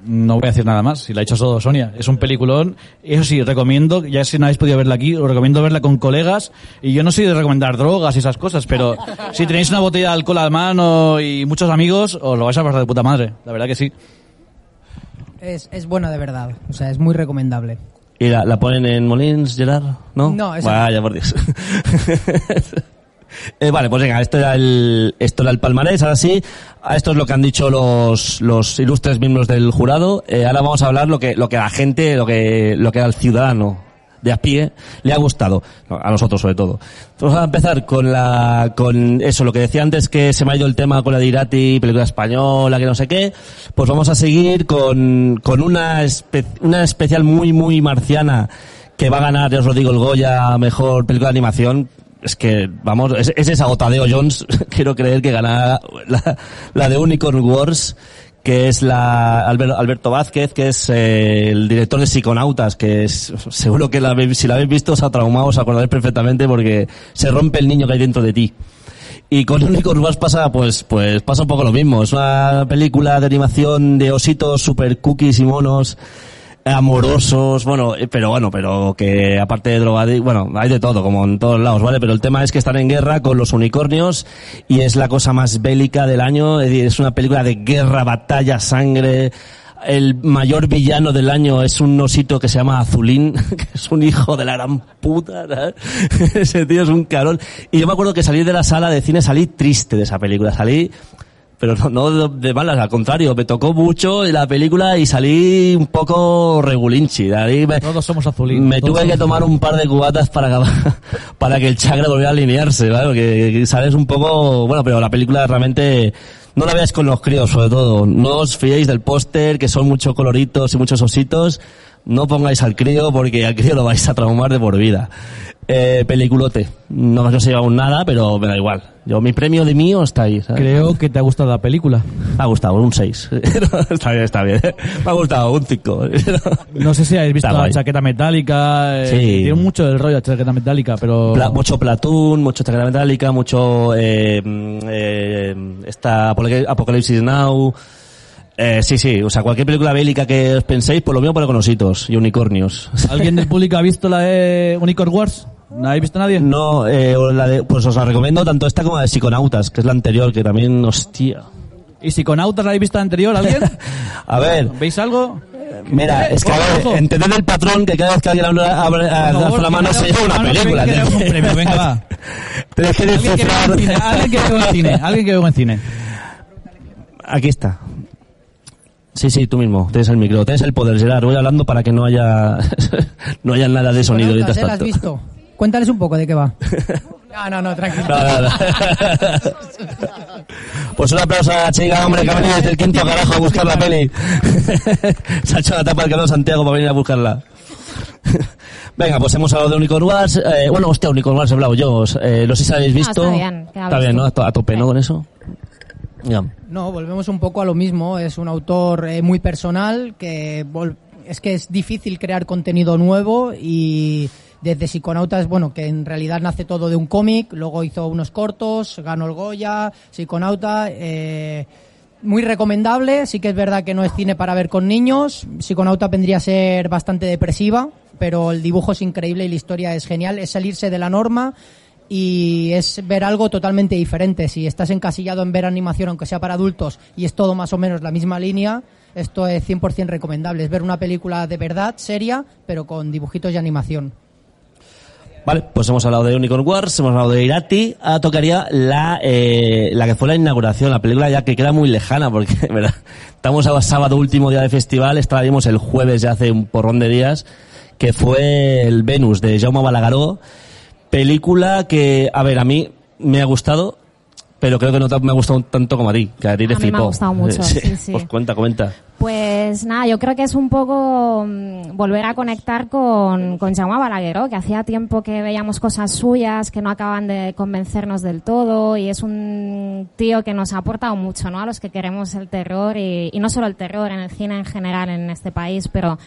No voy a decir nada más, si la ha hecho todo Sonia. Es un peliculón. Eso sí, recomiendo, ya si no habéis podido verla aquí, os recomiendo verla con colegas. Y yo no soy de recomendar drogas y esas cosas, pero si tenéis una botella de alcohol a mano y muchos amigos, os lo vais a pasar de puta madre. La verdad que sí. Es, es buena de verdad, o sea, es muy recomendable. ¿Y la, la ponen en Molins, Gerard? ¿No? No, esa. Vaya, por Dios. Eh, vale, pues venga, esto era el, esto era el palmarés, ahora sí, esto es lo que han dicho los, los ilustres miembros del jurado, Eh, ahora vamos a hablar lo que, lo que la gente, lo que, lo que al ciudadano de a pie le ha gustado, a nosotros sobre todo. Entonces vamos a empezar con la, con eso, lo que decía antes que se me ha ido el tema con la de Irati, película española, que no sé qué, pues vamos a seguir con, con una, espe- una especial muy, muy marciana que va a ganar, ya os lo digo, el Goya mejor película de animación. Es que, vamos, es, es esa Otadeo Jones, quiero creer que gana la, de Unicorn Wars, que es la Albert- Alberto Vázquez, que es eh, el director de Psiconautas, que es, seguro que la, si la habéis visto os ha traumado, os acordaréis perfectamente porque se rompe el niño que hay dentro de ti. Y con Unicorn Wars pasa, pues, pues pasa un poco lo mismo. Es una película de animación de ositos super cookies y monos amorosos, bueno, eh, pero bueno, pero que aparte de drogadictos, bueno, hay de todo, como en todos lados, ¿vale? Pero el tema es que están en guerra con los unicornios y es la cosa más bélica del año, es decir, es una película de guerra, batalla, sangre, el mayor villano del año es un osito que se llama Azulín, que es un hijo de la gran puta. Ese tío es un carón. Y yo me acuerdo que salí de la sala de cine, salí triste de esa película, salí pero no, no de- malas, al contrario, me tocó mucho la película y salí un poco regulinchi. de ahí me, Todos somos azulinos. me tuve que tomar un par de cubatas para acabar- para que el chakra volviera a alinearse, ¿vale? Que, que sales un poco, bueno, pero la película realmente no la veáis con los críos, sobre todo. No os fiéis del póster, que son muchos coloritos y muchos ositos. No pongáis al crío porque al crío lo vais a traumar de por vida. Eh, peliculote. No, no se lleva aún nada, pero me da igual. Yo, mi premio de mío está ahí. ¿sabes? Creo que te ha gustado la película. Me ha gustado, un 6. está bien, está bien. Me ha gustado, un 5. No sé si habéis visto Está la guay. chaqueta metálica. eh, Sí. Tiene mucho del rollo la chaqueta metálica, pero... Pla- mucho Platoon, mucho Chaqueta Metálica, mucho eh, mm, eh, esta Apocal- Apocalipsis Now. Eh, sí, sí, o sea, cualquier película bélica que os penséis, por lo mío por conocitos y unicornios. ¿Alguien del público ha visto la de Unicorn Wars? ¿No habéis visto nadie? No, eh, la de- pues os la recomiendo tanto esta como la de Psiconautas, que es la anterior, que también, hostia. ¿Y Psiconautas la habéis visto anterior? ¿Alguien? A ver, ¿Veis algo? mira, es que a ver, entended el patrón que cada vez que alguien abre, la mano se lleva una película. un premio, venga, va. Tienes que Alguien que vea en cine, descifrar. alguien que vea en cine, alguien que vea en cine. Aquí está. Sí, sí, tú mismo. Tienes el micro, tienes el poder, Gerard. Voy hablando para que no haya no haya nada de sonido ¿eh? ¿La has visto? Cuéntales un poco de qué va. No, no, no, tranquilo. No, no, no. Pues un aplauso a la chica, hombre, que ha venido desde el quinto carajo a buscar la peli. Se ha hecho la tapa del canal Santiago para venir a buscarla. Venga, pues hemos hablado de Unicorn Wars. Eh, bueno, hostia, Unicorn Wars he hablado yo. Eh, no sé si habéis visto. está bien, Está bien. ¿no? A to- a tope, ¿no? Con eso. No, volvemos un poco a lo mismo. Es un autor eh, muy personal que vol- es que es difícil crear contenido nuevo y desde Psiconautas, bueno, que en realidad nace todo de un cómic, luego hizo unos cortos, ganó el Goya, Psiconauta, eh, muy recomendable, sí que es verdad que no es cine para ver con niños, Psiconauta vendría a ser bastante depresiva, pero el dibujo es increíble y la historia es genial, es salirse de la norma y es ver algo totalmente diferente. Si estás encasillado en ver animación, aunque sea para adultos, y es todo más o menos la misma línea, esto es 100% recomendable. Es ver una película de verdad, seria, pero con dibujitos y animación. Vale, pues hemos hablado de Unicorn Wars, hemos hablado de Irati, ahora tocaría la, eh, la que fue la inauguración, la película ya que queda muy lejana, porque ¿verdad? estamos a sábado último día de festival, esta la vimos el jueves ya hace un porrón de días, que fue el Venus de Jaume Balagueró, película que, a ver, a mí me ha gustado, pero creo que no me ha gustado tanto como a ti, que a ti te A mí flipó. me ha gustado mucho, sí, sí. Pues cuenta, comenta. Pues nada, yo creo que es un poco mm, volver a conectar con, con Jaume Balagueró, que hacía tiempo que veíamos cosas suyas que no acaban de convencernos del todo y es un tío que nos ha aportado mucho, ¿no? A los que queremos el terror y, y no solo el terror, en el cine en general en este país, pero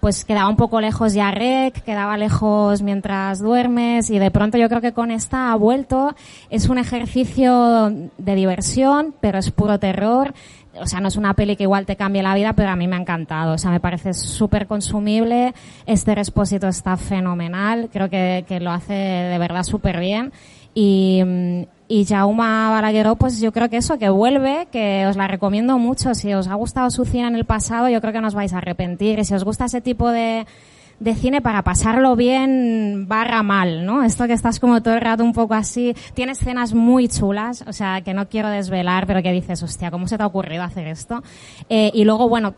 pues quedaba un poco lejos ya Rec, quedaba lejos mientras duermes y de pronto yo creo que con esta ha vuelto. Es un ejercicio de diversión, pero es puro terror. O sea, no es una peli que igual te cambie la vida, pero a mí me ha encantado. O sea, me parece súper consumible. Este Respósito está fenomenal. Creo que, que lo hace de verdad súper bien. Y, mm, y Jauma Balagueró, pues yo creo que eso, que vuelve, que os la recomiendo mucho. Si os ha gustado su cine en el pasado, yo creo que no os vais a arrepentir. Y si os gusta ese tipo de, de cine para pasarlo bien barra mal, ¿no? Esto que estás como todo el rato un poco así. Tiene escenas muy chulas, o sea, que no quiero desvelar, pero que dices, hostia, ¿cómo se te ha ocurrido hacer esto? Eh, y luego, bueno,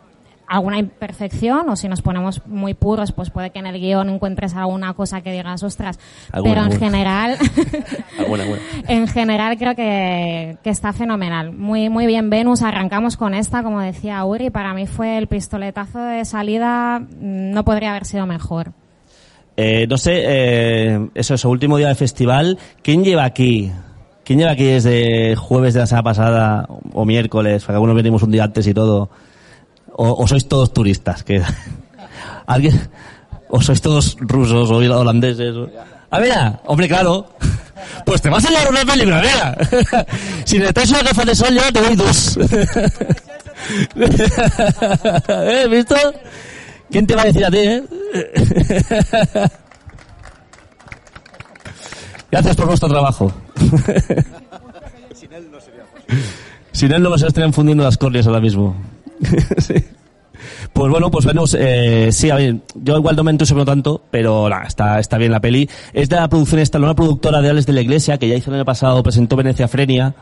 alguna imperfección o si nos ponemos muy puros, pues puede que en el guion encuentres alguna cosa que digas, ostras, Alguna, pero en alguna. general, Alguna, en general creo que, que está fenomenal. Muy, muy bien Venus, arrancamos con esta, como decía Uri, para mí fue el pistoletazo de salida, no podría haber sido mejor. Eh, no sé, eh, eso es, último día del festival. ¿Quién lleva aquí? ¿Quién lleva aquí desde jueves de la semana pasada o miércoles? Porque algunos venimos un día antes y todo. O, o sois todos turistas. Que ¿Alguien? ¿O sois todos rusos o holandeses? o- Ah, mira, hombre, claro. Pues te vas a llevar una película, mira. si necesitas una gafa de sol, yo te doy dos. ¿Eh? ¿Visto? ¿Quién te va a decir a ti, eh? Gracias por vuestro trabajo. Sin él no se estarían fundiendo las córneas ahora mismo. Sí. Pues bueno, pues Venus, eh, sí, a ver, yo igual no me entusiasmo tanto, pero nada, está, está bien la peli. Es de la producción esta, una productora de Ales de la Iglesia, que ya hizo el año pasado, presentó Venecia Frenia,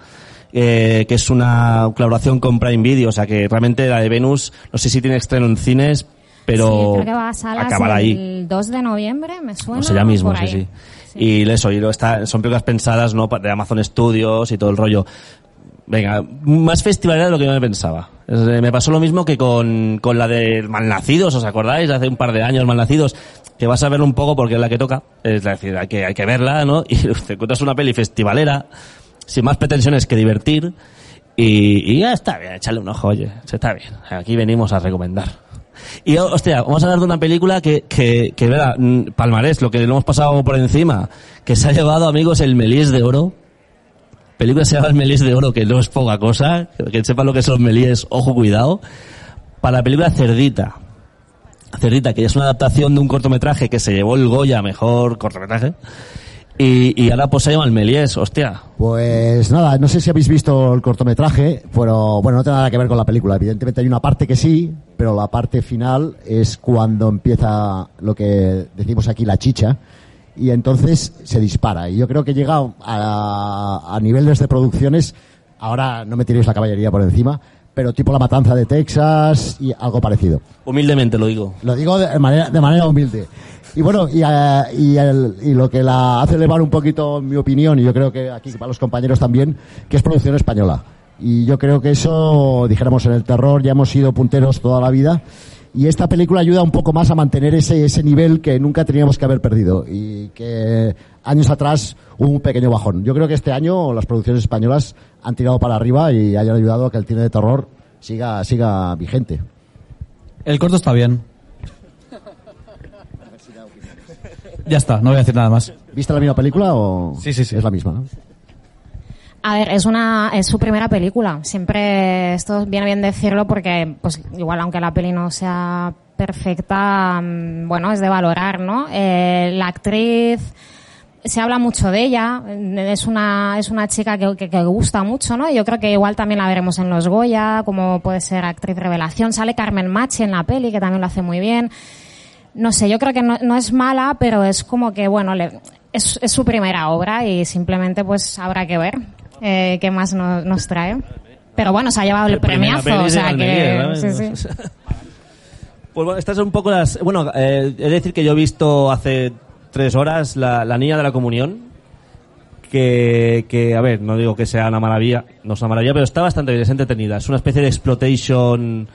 eh, que es una colaboración con Prime Video, o sea que realmente la de Venus, no sé si tiene estreno en cines, pero sí, creo que va a salas acabará ahí. el 2 de noviembre, me suena. O sea, ya mismo, sí, ahí. sí. Y eso, y lo está, son películas pensadas, ¿no? De Amazon Studios y todo el rollo. Venga, más festivalera de lo que yo me pensaba. Me pasó lo mismo que con, con la de Malnacidos, ¿os acordáis? Hace un par de años, Malnacidos, que vas a verlo un poco porque es la que toca. Es decir, hay que, hay que verla, ¿no? Y te encuentras una peli festivalera, sin más pretensiones que divertir. Y, y ya está bien, échale un ojo, oye, se está bien. Aquí venimos a recomendar. Y hostia, vamos a hablar de una película que, que, que verá, mm, palmarés, lo que lo hemos pasado por encima, que se ha llevado, amigos, el Melís de Oro. Película se llama El Melís de Oro, que no es poca cosa, que sepa lo que son los ojo, cuidado. Para la película Cerdita. Cerdita, que es una adaptación de un cortometraje que se llevó el Goya, mejor cortometraje. Y, y ahora pues se llama El Melies, hostia. Pues nada, no sé si habéis visto el cortometraje, pero bueno, no tiene nada que ver con la película. Evidentemente hay una parte que sí, pero la parte final es cuando empieza lo que decimos aquí la chicha y entonces se dispara. Y yo creo que llega a, a niveles de producciones, ahora no me tiréis la caballería por encima, pero tipo la matanza de Texas y algo parecido. Humildemente lo digo. Lo digo de manera, de manera humilde. Y bueno, y, eh, y, el- y lo que la hace elevar un poquito, mi opinión, y yo creo que aquí para los compañeros también, que es producción española. Y yo creo que eso, dijéramos, en el terror ya hemos sido punteros toda la vida. Y esta película ayuda un poco más a mantener ese, ese nivel que nunca teníamos que haber perdido. Y que años atrás hubo un pequeño bajón. Yo creo que este año las producciones españolas han tirado para arriba y hayan ayudado a que el cine de terror siga, siga vigente. El corto está bien. Ya está, no voy a decir nada más. ¿Viste la misma película o Sí, sí, sí. es la misma? ¿no? A ver, es una es su primera película. Siempre esto viene bien decirlo porque pues igual aunque la peli no sea perfecta, mm, bueno, es de valorar, ¿no? Eh, la actriz se habla mucho de ella, eh, es una es una chica que, que, que gusta mucho, ¿no? Yo creo que igual también la veremos en Los Goya, como puede ser actriz revelación. Sale Carmen Machi en la peli, que también lo hace muy bien. No sé, yo creo que no, no es mala, pero es como que, bueno, le- es, es su primera obra y simplemente pues habrá que ver eh, qué más no- nos trae. Pero bueno, se ha llevado el Primera premiazo, o sea que... Sí, ¿sabes? sí. Pues bueno, estas son un poco las... Bueno, eh, he de decir que yo he visto hace tres horas la, la niña de la comunión, que, que, a ver, no digo que sea una maravilla, no es una maravilla, pero está bastante bien, es entretenida. Es una especie de exploitation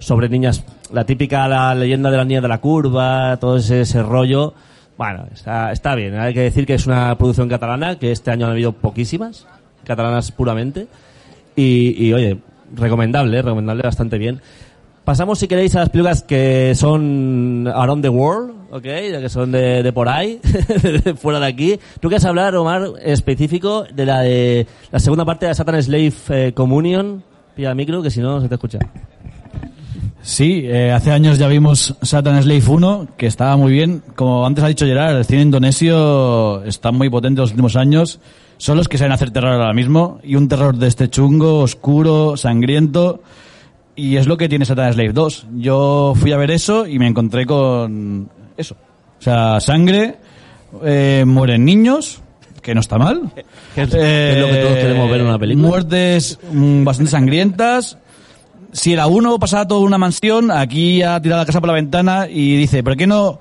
sobre niñas, la típica la leyenda de la niña de la curva, todo ese, ese rollo. Bueno, está, está bien. Hay que decir que es una producción catalana, que este año han habido poquísimas, catalanas puramente. Y, oye, recomendable, recomendable bastante bien. Pasamos, si queréis, a las películas que son Around the World, ¿ok? Que son de, por ahí, fuera de aquí. ¿Tú quieres hablar, Omar, específico de la de la segunda parte de Satan Slave eh, Communion? Pilla micro, que si no se te escucha. Sí, eh, hace años ya vimos Satan Slave 1, que estaba muy bien. Como antes ha dicho Gerard, el cine indonesio está muy potente en los últimos años. Son los que saben hacer terror ahora mismo. Y un terror de este chungo, oscuro, sangriento. Y es lo que tiene Satan Slave 2. Yo fui a ver eso y me encontré con eso. O sea, sangre, eh, mueren niños, que no está mal. Que es, que es lo que todos queremos ver en una película. Muertes mm, bastante sangrientas. Si era uno pasaba toda una mansión, aquí ha tirado la casa por la ventana y dice, ¿por qué no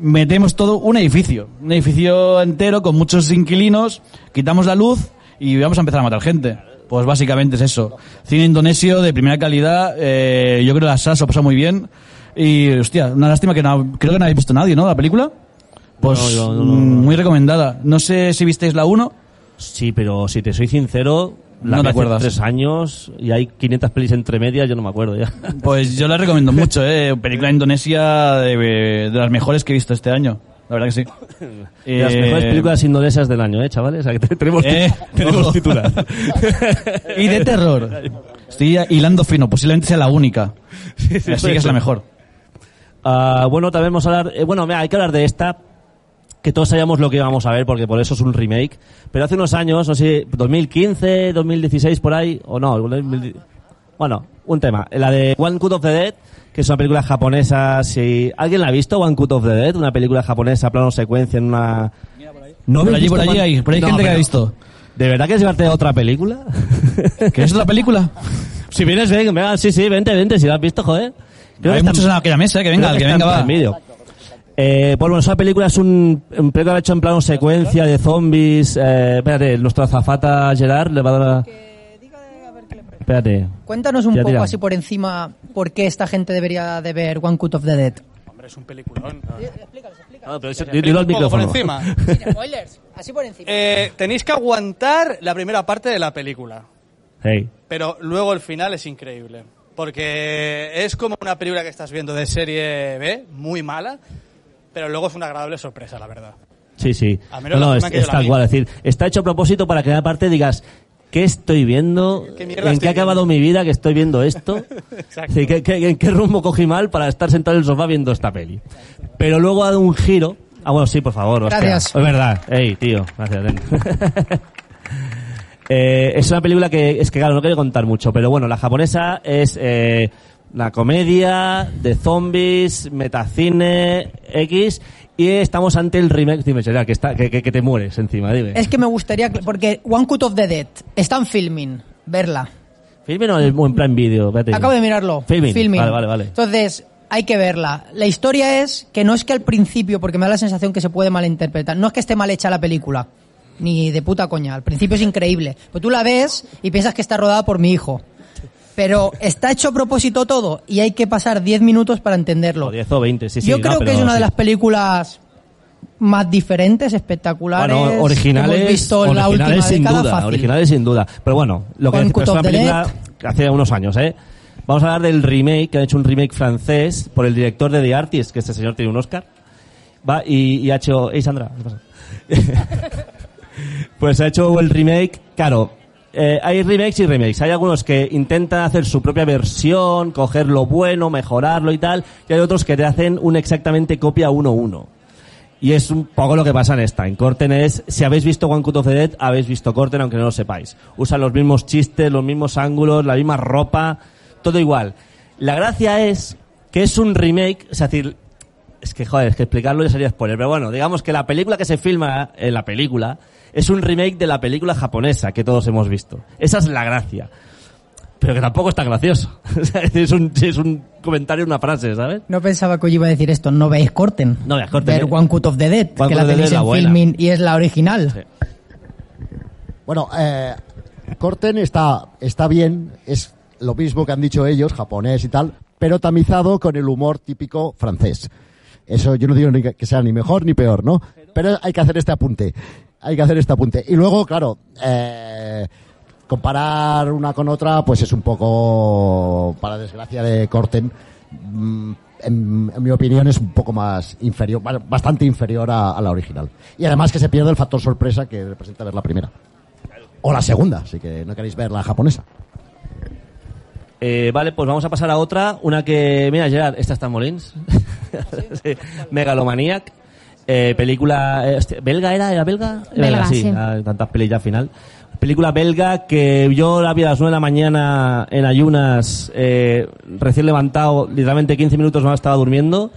metemos todo un edificio? Un edificio entero con muchos inquilinos, quitamos la luz y vamos a empezar a matar gente. Pues básicamente es eso. Cine indonesio de primera calidad, eh, yo creo que la SAS lo pasa muy bien. Y, hostia, una lástima que no, creo que no habéis visto nadie, ¿no? La película. Pues No, no, mm, no. muy recomendada. No sé si visteis la 1. Sí, pero si te soy sincero, la No te acuerdas. tres años y hay 500 pelis entre medias, yo no me acuerdo ya. Pues yo la recomiendo mucho, ¿eh? Película indonesia de, de las mejores que he visto este año. La verdad que sí. De las Eh, mejores películas indonesias del año, ¿eh, chavales? O sea, que tenemos, Eh, tenemos ojo. titular. Y de terror. Estoy hilando fino, posiblemente sea la única. Así que es la mejor. Ah, bueno, también vamos a hablar... eh, bueno, mira, hay que hablar de esta, que todos sabíamos lo que íbamos a ver, porque por eso es un remake. Pero hace unos años, no sé, 2015, 2016, por ahí, o no, 2000 bueno, un tema. La de One Cut of the Dead, que es una película japonesa, si... ¿Alguien la ha visto, One Cut of the Dead? Una película japonesa, plano secuencia, en una... ¿No Por allí, por visto allí hay, por ahí hay No, gente que ha visto. ¿De verdad quieres llevarte a otra película? ¿Qué es otra película? si vienes, ven, venga, sí, sí, vente, vente, si la has visto, joder. Creo Hay que muchos en aquella mesa, ¿eh? que venga, que está venga en va. Video. Eh, pues bueno, esa película es un, un película hecho en plano secuencia de zombies. Eh, espérate, nuestro azafata Gerard le va a dar la... Espérate. Cuéntanos un Ya poco tira. así por encima por qué esta gente debería de ver One Cut of the Dead. Hombre, es un peliculón. Ah, pero eso- dilo al poco por micrófono. encima. Sin spoilers, así por encima. Eh, tenéis que aguantar la primera parte de la película. Hey. Pero luego el final es increíble. Porque es como una película que estás viendo de serie B, muy mala, pero luego es una agradable sorpresa, la verdad. Sí, sí. Al menos No, no, es, es tal cual. Es decir, está hecho a propósito para que aparte digas, ¿qué estoy viendo? ¿Qué ¿En qué ha acabado mi vida que estoy viendo esto? Exacto. Sí, ¿qué, qué, en qué rumbo cogí mal para estar sentado en el sofá viendo esta peli? Pero luego ha dado un giro. Ah, bueno, sí, por favor. hostia. Gracias. Es verdad. Ey, tío. Gracias. Eh, es una película que, es que claro, no quiero contar mucho, pero bueno, la japonesa es eh, una comedia de zombies, metacine, X, y estamos ante el remake. Dime, Gerard, que, está, que, que, que te mueres encima, dime. Es que me gustaría, que- porque One Cut of the Dead, están filming, verla. Filmen o en plan vídeo. Acabo de mirarlo. Filming. Vale, vale, vale. Entonces, hay que verla. La historia es que no es que al principio, porque me da la sensación que se puede malinterpretar, no es que esté mal hecha la película, ni de puta coña. Al principio es increíble. Pero tú la ves y piensas que está rodada por mi hijo. Pero está hecho a propósito todo y hay que pasar 10 minutos para entenderlo. O 10 o 20, sí, sí. Yo no, creo que es una de las películas más diferentes, espectaculares. Bueno, originales, que hemos visto en la originales última sin década duda, fácil. originales sin duda. Pero bueno, lo que es una película hace unos años, ¿eh? Vamos a hablar del remake, que han hecho un remake francés por el director de The Artist, que este señor tiene un Oscar. Va, y, y ha hecho... ¡Ey, Sandra! ¿qué pasa? pues ha hecho el remake, claro, eh, hay remakes y remakes. Hay algunos que intentan hacer su propia versión, coger lo bueno, mejorarlo y tal, y hay otros que te hacen un exactamente copia 1-1. Y es un poco lo que pasa en esta. En Corten es, si habéis visto One Cut of the Dead, habéis visto Corten aunque no lo sepáis. Usan los mismos chistes, los mismos ángulos, la misma ropa, todo igual. La gracia es que es un remake, es decir, es que joder, es que explicarlo ya sería spoiler, pero bueno, digamos que la película que se filma en la película es un remake de la película japonesa que todos hemos visto. Esa es la gracia. Pero que tampoco está gracioso. Es un, es un comentario, una frase, ¿sabes? No pensaba que yo iba a decir esto. No veis Corten. No veáis Corten, Ver ¿eh? One Cut of the Dead, One que la tenéis en filming y es la original. Bueno, eh, Corten está, está bien, es lo mismo que han dicho ellos, japonés y tal, pero tamizado con el humor típico francés. Eso yo no digo ni que sea ni mejor ni peor, ¿no? Pero hay que hacer este apunte. Hay que hacer este apunte. Y luego, claro, eh, comparar una con otra, pues es un poco, para desgracia de Corten, mm, en, en mi opinión es un poco más inferior, ba- bastante inferior a, a la original. Y además que se pierde el factor sorpresa que representa ver la primera. O la segunda, si que no queréis ver la japonesa. Eh, vale, pues vamos a pasar a otra. Una que, mira, Gerard, esta está en Molins. Sí. Megalomaniac. Eh, película eh, hostia, belga era, era belga, Belga, sí, sí. ah, tantas pelis ya al final. Película belga que yo la vi a las 9 de la mañana en ayunas, eh, recién levantado, literalmente 15 minutos no estaba durmiendo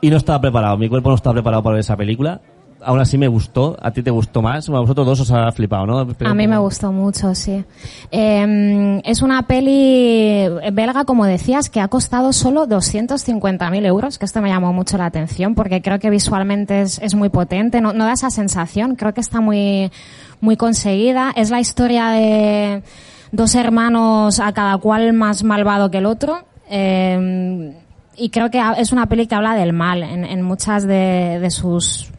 y no estaba preparado. Mi cuerpo no estaba preparado para ver esa película. Aún así me gustó. ¿A ti te gustó más? A vosotros dos os ha flipado, ¿no? Pero A mí me gustó mucho, sí. Eh, es una peli belga, como decías, que ha costado solo 250.000 euros, que esto me llamó mucho la atención porque creo que visualmente es, es muy potente, no, no da esa sensación, creo que está muy, muy conseguida. Es la historia de dos hermanos, a cada cual más malvado que el otro. Eh, y creo que es una peli que habla del mal en, en muchas de, de sus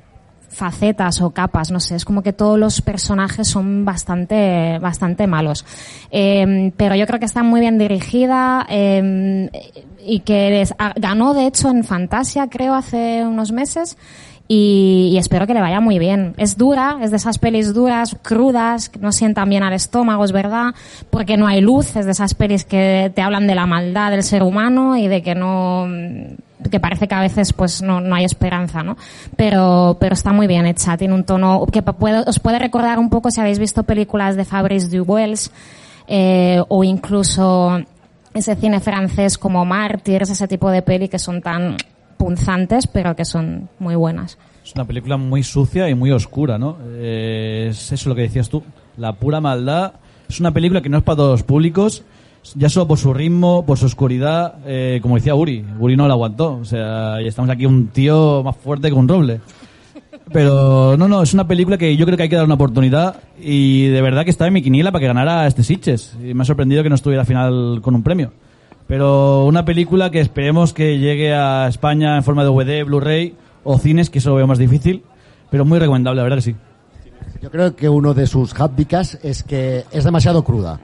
facetas o capas, no sé, es como que todos los personajes son bastante, bastante malos. Eh, pero yo creo que está muy bien dirigida eh, y que a- ganó de hecho en Fantasia, creo, hace unos meses. Y, y espero que le vaya muy bien. Es dura, es de esas pelis duras, crudas, que no sientan bien al estómago, es verdad, porque no hay luz, es de esas pelis que te hablan de la maldad del ser humano y de que no, que parece que a veces pues no, no hay esperanza, ¿no? Pero, pero está muy bien hecha, tiene un tono que os puede recordar un poco si habéis visto películas de Fabrice Duwels, eh, o incluso ese cine francés como Mártires, ese tipo de peli que son tan punzantes, pero que son muy buenas. Es una película muy sucia y muy oscura, ¿no? Eh, es eso lo que decías tú, la pura maldad. Es una película que no es para todos los públicos, ya solo por su ritmo, por su oscuridad, eh, como decía Uri. Uri no la aguantó, o sea, y estamos aquí un tío más fuerte que un roble. Pero no, no, es una película que yo creo que hay que dar una oportunidad y de verdad que estaba en mi quiniela para que ganara este Sitches. Y me ha sorprendido que no estuviera al final con un premio. Pero una película que esperemos que llegue a España en forma de DVD, Blu-ray o cines, que eso lo veo más difícil. Pero muy recomendable, la verdad que sí. Yo creo que uno de sus hándicas es que es demasiado cruda.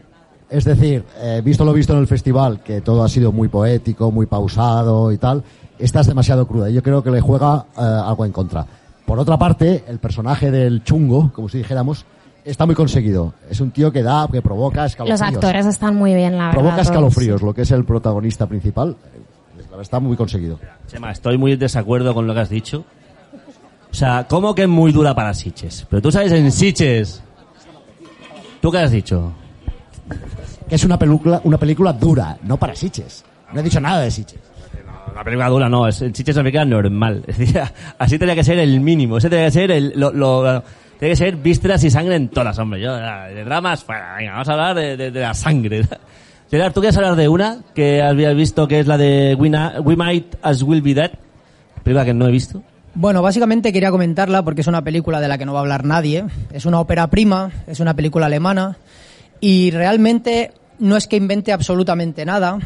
Es decir, eh, visto lo visto en el festival, que todo ha sido muy poético, muy pausado y tal, esta es demasiado cruda. Yo creo que le juega eh, algo en contra. Por otra parte, el personaje del chungo, como si dijéramos, está muy conseguido. Es un tío que da, que provoca escalofríos. Los actores están muy bien, la verdad. Provoca escalofríos, lo que es el protagonista principal. Está muy conseguido. Chema, estoy muy en desacuerdo con lo que has dicho. O sea, ¿cómo que es muy dura para Siches? Pero tú sabes en Siches. ¿Tú qué has dicho? Que es una película, una película dura, no para Siches. No he dicho nada de Siches. La película dura no, es, en Siches es una película normal. Es decir, así tendría que ser el mínimo. Ese tendría que ser el, lo, lo- tiene que ser vísceras y sangre en todas, hombre. Yo, de dramas, fuera. Venga, vamos a hablar de, de- de la sangre. Gerard, ¿tú quieres hablar de una que habías visto que es la de We, Na- We Might As Will Be Dead? Película que no he visto. Bueno, básicamente quería comentarla porque es una película de la que no va a hablar nadie. Es una ópera prima, es una película alemana y realmente no es que invente absolutamente nada.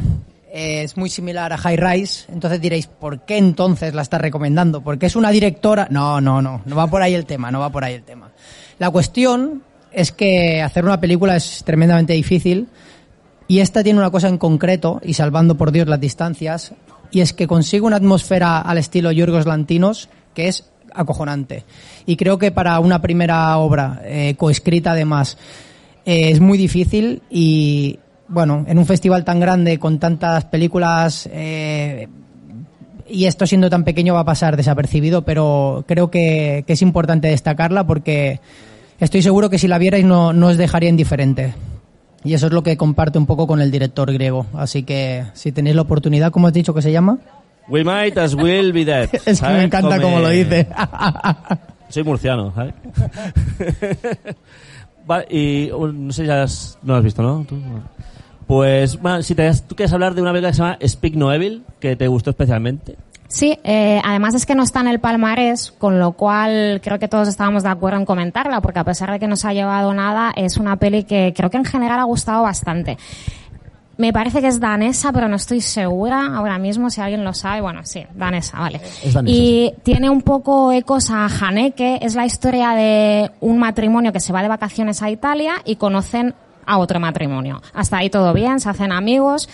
Es muy similar a High Rise, entonces diréis, ¿por qué entonces la está recomendando? ¿Porque es una directora? No, no, no, no va por ahí el tema, no va por ahí el tema. La cuestión es que hacer una película es tremendamente difícil y esta tiene una cosa en concreto, y salvando por Dios las distancias, y es que consigue una atmósfera al estilo Yorgos Lantinos que es acojonante. Y creo que para una primera obra, eh, coescrita además, eh, es muy difícil y, bueno, en un festival tan grande con tantas películas eh, y esto siendo tan pequeño va a pasar desapercibido, pero creo que, que es importante destacarla porque estoy seguro que si la vierais no, no os dejaría indiferente. Y eso es lo que comparte un poco con el director griego. Así que si tenéis la oportunidad, ¿cómo has dicho que se llama? We Might As Will Be Dead. Es que me encanta cómo lo dice. Soy murciano, ¿sabes? vale, y uh, no sé si has, no lo has visto, ¿no? ¿Tú? Pues, bueno, si te, tú quieres hablar de una película que se llama Speak No Evil, que te gustó especialmente. Sí, eh, además es que no está en el palmarés, con lo cual creo que todos estábamos de acuerdo en comentarla, porque a pesar de que no se ha llevado nada, es una peli que creo que en general ha gustado bastante. Me parece que es danesa, pero no estoy segura ahora mismo, si alguien lo sabe. Bueno, sí, danesa, vale. Es danesa, y tiene un poco ecos a Haneke, es la historia de un matrimonio que se va de vacaciones a Italia y conocen a otro matrimonio. Hasta ahí todo bien, se hacen amigos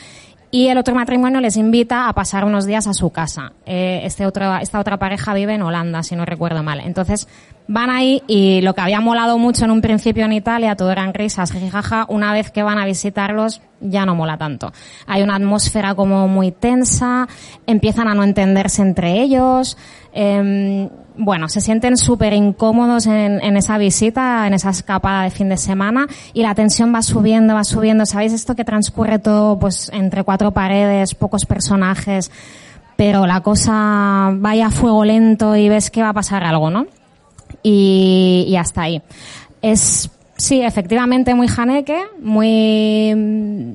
y el otro matrimonio les invita a pasar unos días a su casa. Eh, este otro, esta otra pareja vive en Holanda, si no recuerdo mal. Entonces van ahí y lo que había molado mucho en un principio en Italia, todo eran risas, jijaja, una vez que van a visitarlos ya no mola tanto. Hay una atmósfera como muy tensa, empiezan a no entenderse entre ellos, em, bueno, se sienten súper incómodos en, en esa visita, en esa escapada de fin de semana y la tensión va subiendo, va subiendo. ¿Sabéis esto que transcurre todo pues entre cuatro paredes, pocos personajes, pero la cosa vaya a fuego lento y ves que va a pasar algo, ¿no? Y, y hasta ahí. Es, sí, efectivamente muy Haneke, muy mm,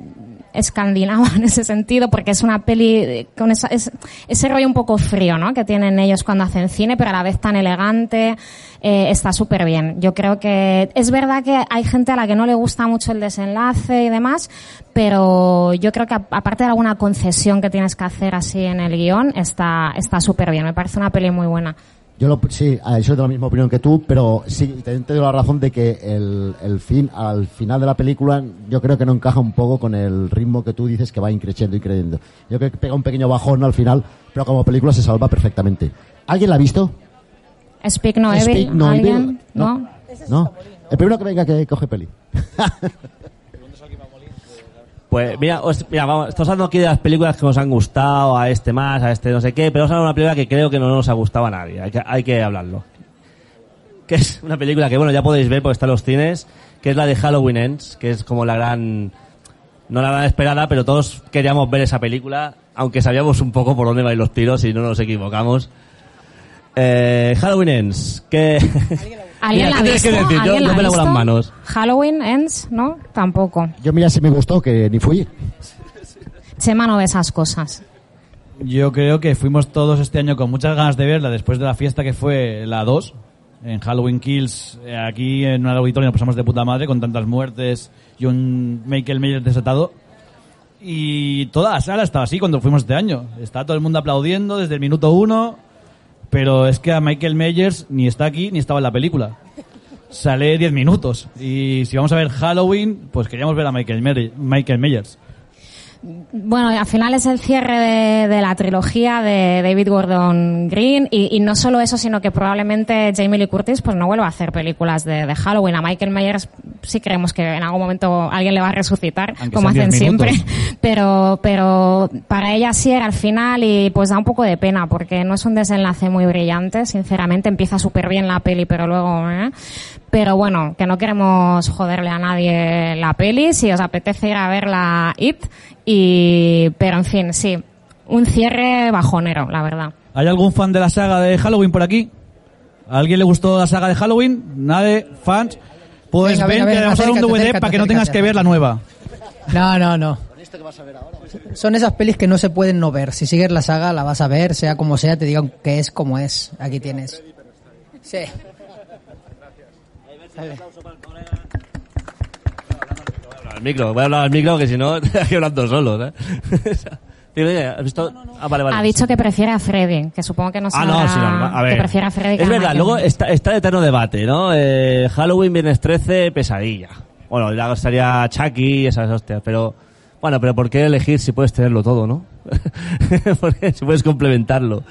escandinavo en ese sentido, porque es una peli con esa, es- ese rollo un poco frío, ¿no? Que tienen ellos cuando hacen cine, pero a la vez tan elegante, eh, está súper bien. Yo creo que es verdad que hay gente a la que no le gusta mucho el desenlace y demás, pero yo creo que aparte de alguna concesión que tienes que hacer así en el guion, está está súper bien. Me parece una peli muy buena. Yo lo, sí, soy de la misma opinión que tú, pero sí, te, te doy la razón de que el, el fin, al final de la película, yo creo que no encaja un poco con el ritmo que tú dices que va increciendo y creciendo. Yo creo que pega un pequeño bajón al final, pero como película se salva perfectamente. ¿Alguien la ha visto? Speak No Evil, Speak No ¿alguien? Evil. ¿No? ¿No? El primero que venga que coge peli. Pues mira, os- mira, vamos, estamos hablando aquí de las películas que nos han gustado, a este más, a este no sé qué, pero vamos a hablar de una película que creo que no nos ha gustado a nadie, hay que, hay que hablarlo. Que es una película que, bueno, ya podéis ver porque está en los cines, que es la de Halloween Ends, que es como la gran, no la gran esperada, pero todos queríamos ver esa película, aunque sabíamos un poco por dónde van los tiros y no nos equivocamos. Eh, Halloween Ends, que... ¿Alguien Mira, la ha ¿qué tienes visto? que decir? Yo- ¿Alguien yo la ha me lavo las visto? manos. Halloween Ends, ¿no? Tampoco. Yo mira si me gustó, que ni fui. Chema no ve esas cosas. Yo creo que fuimos todos este año con muchas ganas de verla después de la fiesta que fue la 2. En Halloween Kills, eh, aquí en un auditorio nos pasamos de puta madre con tantas muertes y un Michael Myers desatado. Y toda la sala estaba así cuando fuimos este año. Está todo el mundo aplaudiendo desde el minuto uno. Pero es que a Michael Myers ni está aquí ni estaba en la película. Sale 10 minutos. Y si vamos a ver Halloween, pues queríamos ver a Michael, Myers. Bueno, al final es el cierre de, de la trilogía de David Gordon Green y, y no solo eso, sino que probablemente Jamie Lee Curtis pues no vuelva a hacer películas de, de Halloween. A Michael Myers sí creemos que en algún momento alguien le va a resucitar, Aunque como hacen 10 minutos. siempre. Pero, pero para ella sí era al final y pues da un poco de pena porque no es un desenlace muy brillante, sinceramente. Empieza súper bien la peli, pero luego... ¿eh? Pero bueno, que no queremos joderle a nadie la peli, si os apetece ir a ver la IT, y, pero en fin, sí, un cierre bajonero, la verdad. ¿Hay algún fan de la saga de Halloween por aquí? ¿A alguien le gustó la saga de Halloween? ¿Nadie? ¿Fans? Pues Venga, ven, vamos a dar un DVD acércate, para que no tengas que ver la nueva. No, no, no. Son esas pelis que no se pueden no ver. Si sigues la saga, la vas a ver, sea como sea, te digan que es como es. Aquí tienes. Sí. Al micro, voy a hablar al micro que si no, aquí hablando solo, ¿eh? Digo, oye, ¿has visto? Ah, vale, vale. Ha dicho que prefiere a Freddy, que supongo que no Ah, sabrá no, sí, no, no, a ver. que prefiere a Freddy Es a verdad, Michael luego está, está el eterno debate, ¿no? Eh, Halloween, Viernes 13, pesadilla. Bueno, ya estaría Chucky y esas hostias, pero... Bueno, pero ¿por qué elegir si puedes tenerlo todo, no? Porque si puedes complementarlo.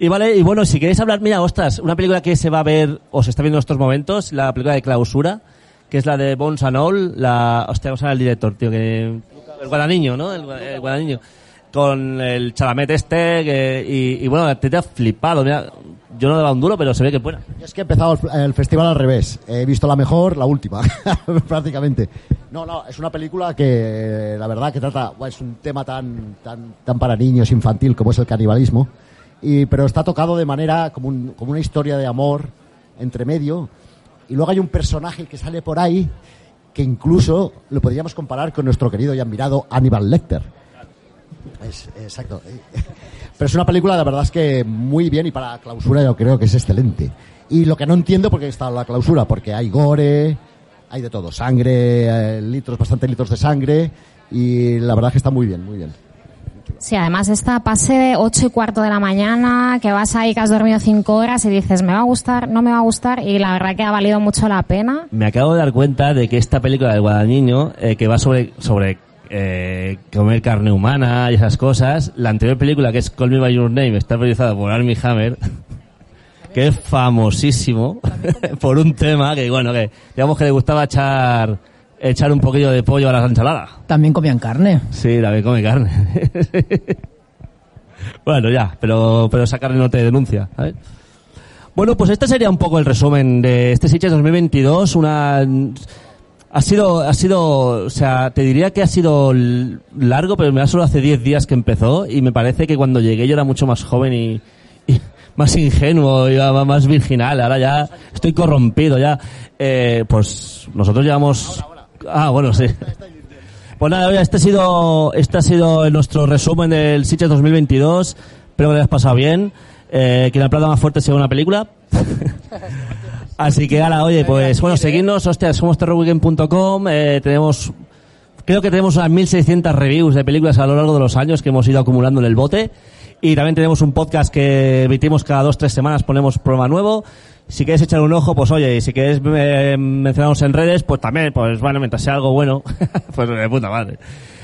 Y vale, y bueno, si queréis hablar, mira, ostras, una película que se va a ver, o se está viendo en estos momentos, la película de clausura, que es la de Bones and All, la, hostia, vamos a ver el director, tío, que, el guadaniño, ¿no? El, el guadaniño. Con el chalamet este, y, bueno, te, te ha flipado, mira, yo no le dado un duro, pero se ve que es buena. Yo es que he el, festival al revés. He visto la mejor, la última, prácticamente. No, no, es una película que la verdad que trata, es un tema tan, tan, tan para niños, infantil como es el canibalismo, y, pero está tocado de manera como, un- como una historia de amor entre medio, y luego hay un personaje que sale por ahí que incluso lo podríamos comparar con nuestro querido y admirado Aníbal Lecter. Es, exacto. Pero es una película, la verdad es que muy bien y para la clausura yo creo que es excelente. Y lo que no entiendo porque está la clausura, porque hay gore, hay de todo, sangre, eh, litros, bastante litros de sangre y la verdad es que está muy bien, muy bien. Sí, además esta pase de 8 y cuarto de la mañana, que vas ahí, que has dormido 5 horas y dices, me va a gustar, no me va a gustar, y la verdad que ha valido mucho la pena. Me acabo de dar cuenta de que esta película del Guadañino, eh, que va sobre, sobre eh, comer carne humana y esas cosas, la anterior película que es Call Me By Your Name está realizada por Armie Hammer, que es famosísimo por un tema que, bueno, que digamos que le gustaba echar echar un poquillo de pollo a las ensaladas. También comían carne. Sí, también come carne. bueno, ya, pero, pero esa carne no te denuncia, ¿sabes? Bueno, pues este sería un poco el resumen de este Sitges 2022. Una ha sido, ha sido, o sea, te diría que ha sido largo, pero me da solo hace 10 días que empezó y me parece que cuando llegué yo era mucho más joven y, y más ingenuo y más virginal. Ahora ya estoy corrompido ya. Eh, pues nosotros llevamos Ah, bueno, sí. Pues nada, este ha sido, este ha sido nuestro resumen del Sitges 2022. Espero que lo hayas pasado bien. Eh, que la plata más fuerte sea una película. Así que ahora, oye, pues bueno, seguidnos, hostia, somos terrorweekend.com, eh, tenemos, creo que tenemos unas 1600 reviews de películas a lo largo de los años que hemos ido acumulando en el bote. Y también tenemos un podcast que emitimos cada dos, tres semanas, ponemos programa nuevo. Si quieres echar un ojo, pues oye, y si quieres eh, mencionarnos en redes, pues también, pues bueno, mientras sea algo bueno, pues de puta madre.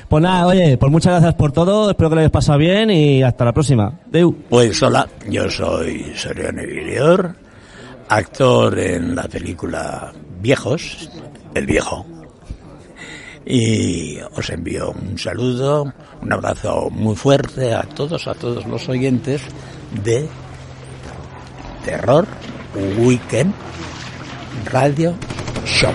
Pues nada, oye, pues muchas gracias por todo, espero que lo hayas pasado bien y hasta la próxima. Deu. Pues hola, yo soy Soriano Villor, actor en la película Viejos, El Viejo. Y os envío un saludo, un abrazo muy fuerte a todos, a todos los oyentes de Terror Weekend Radio Show.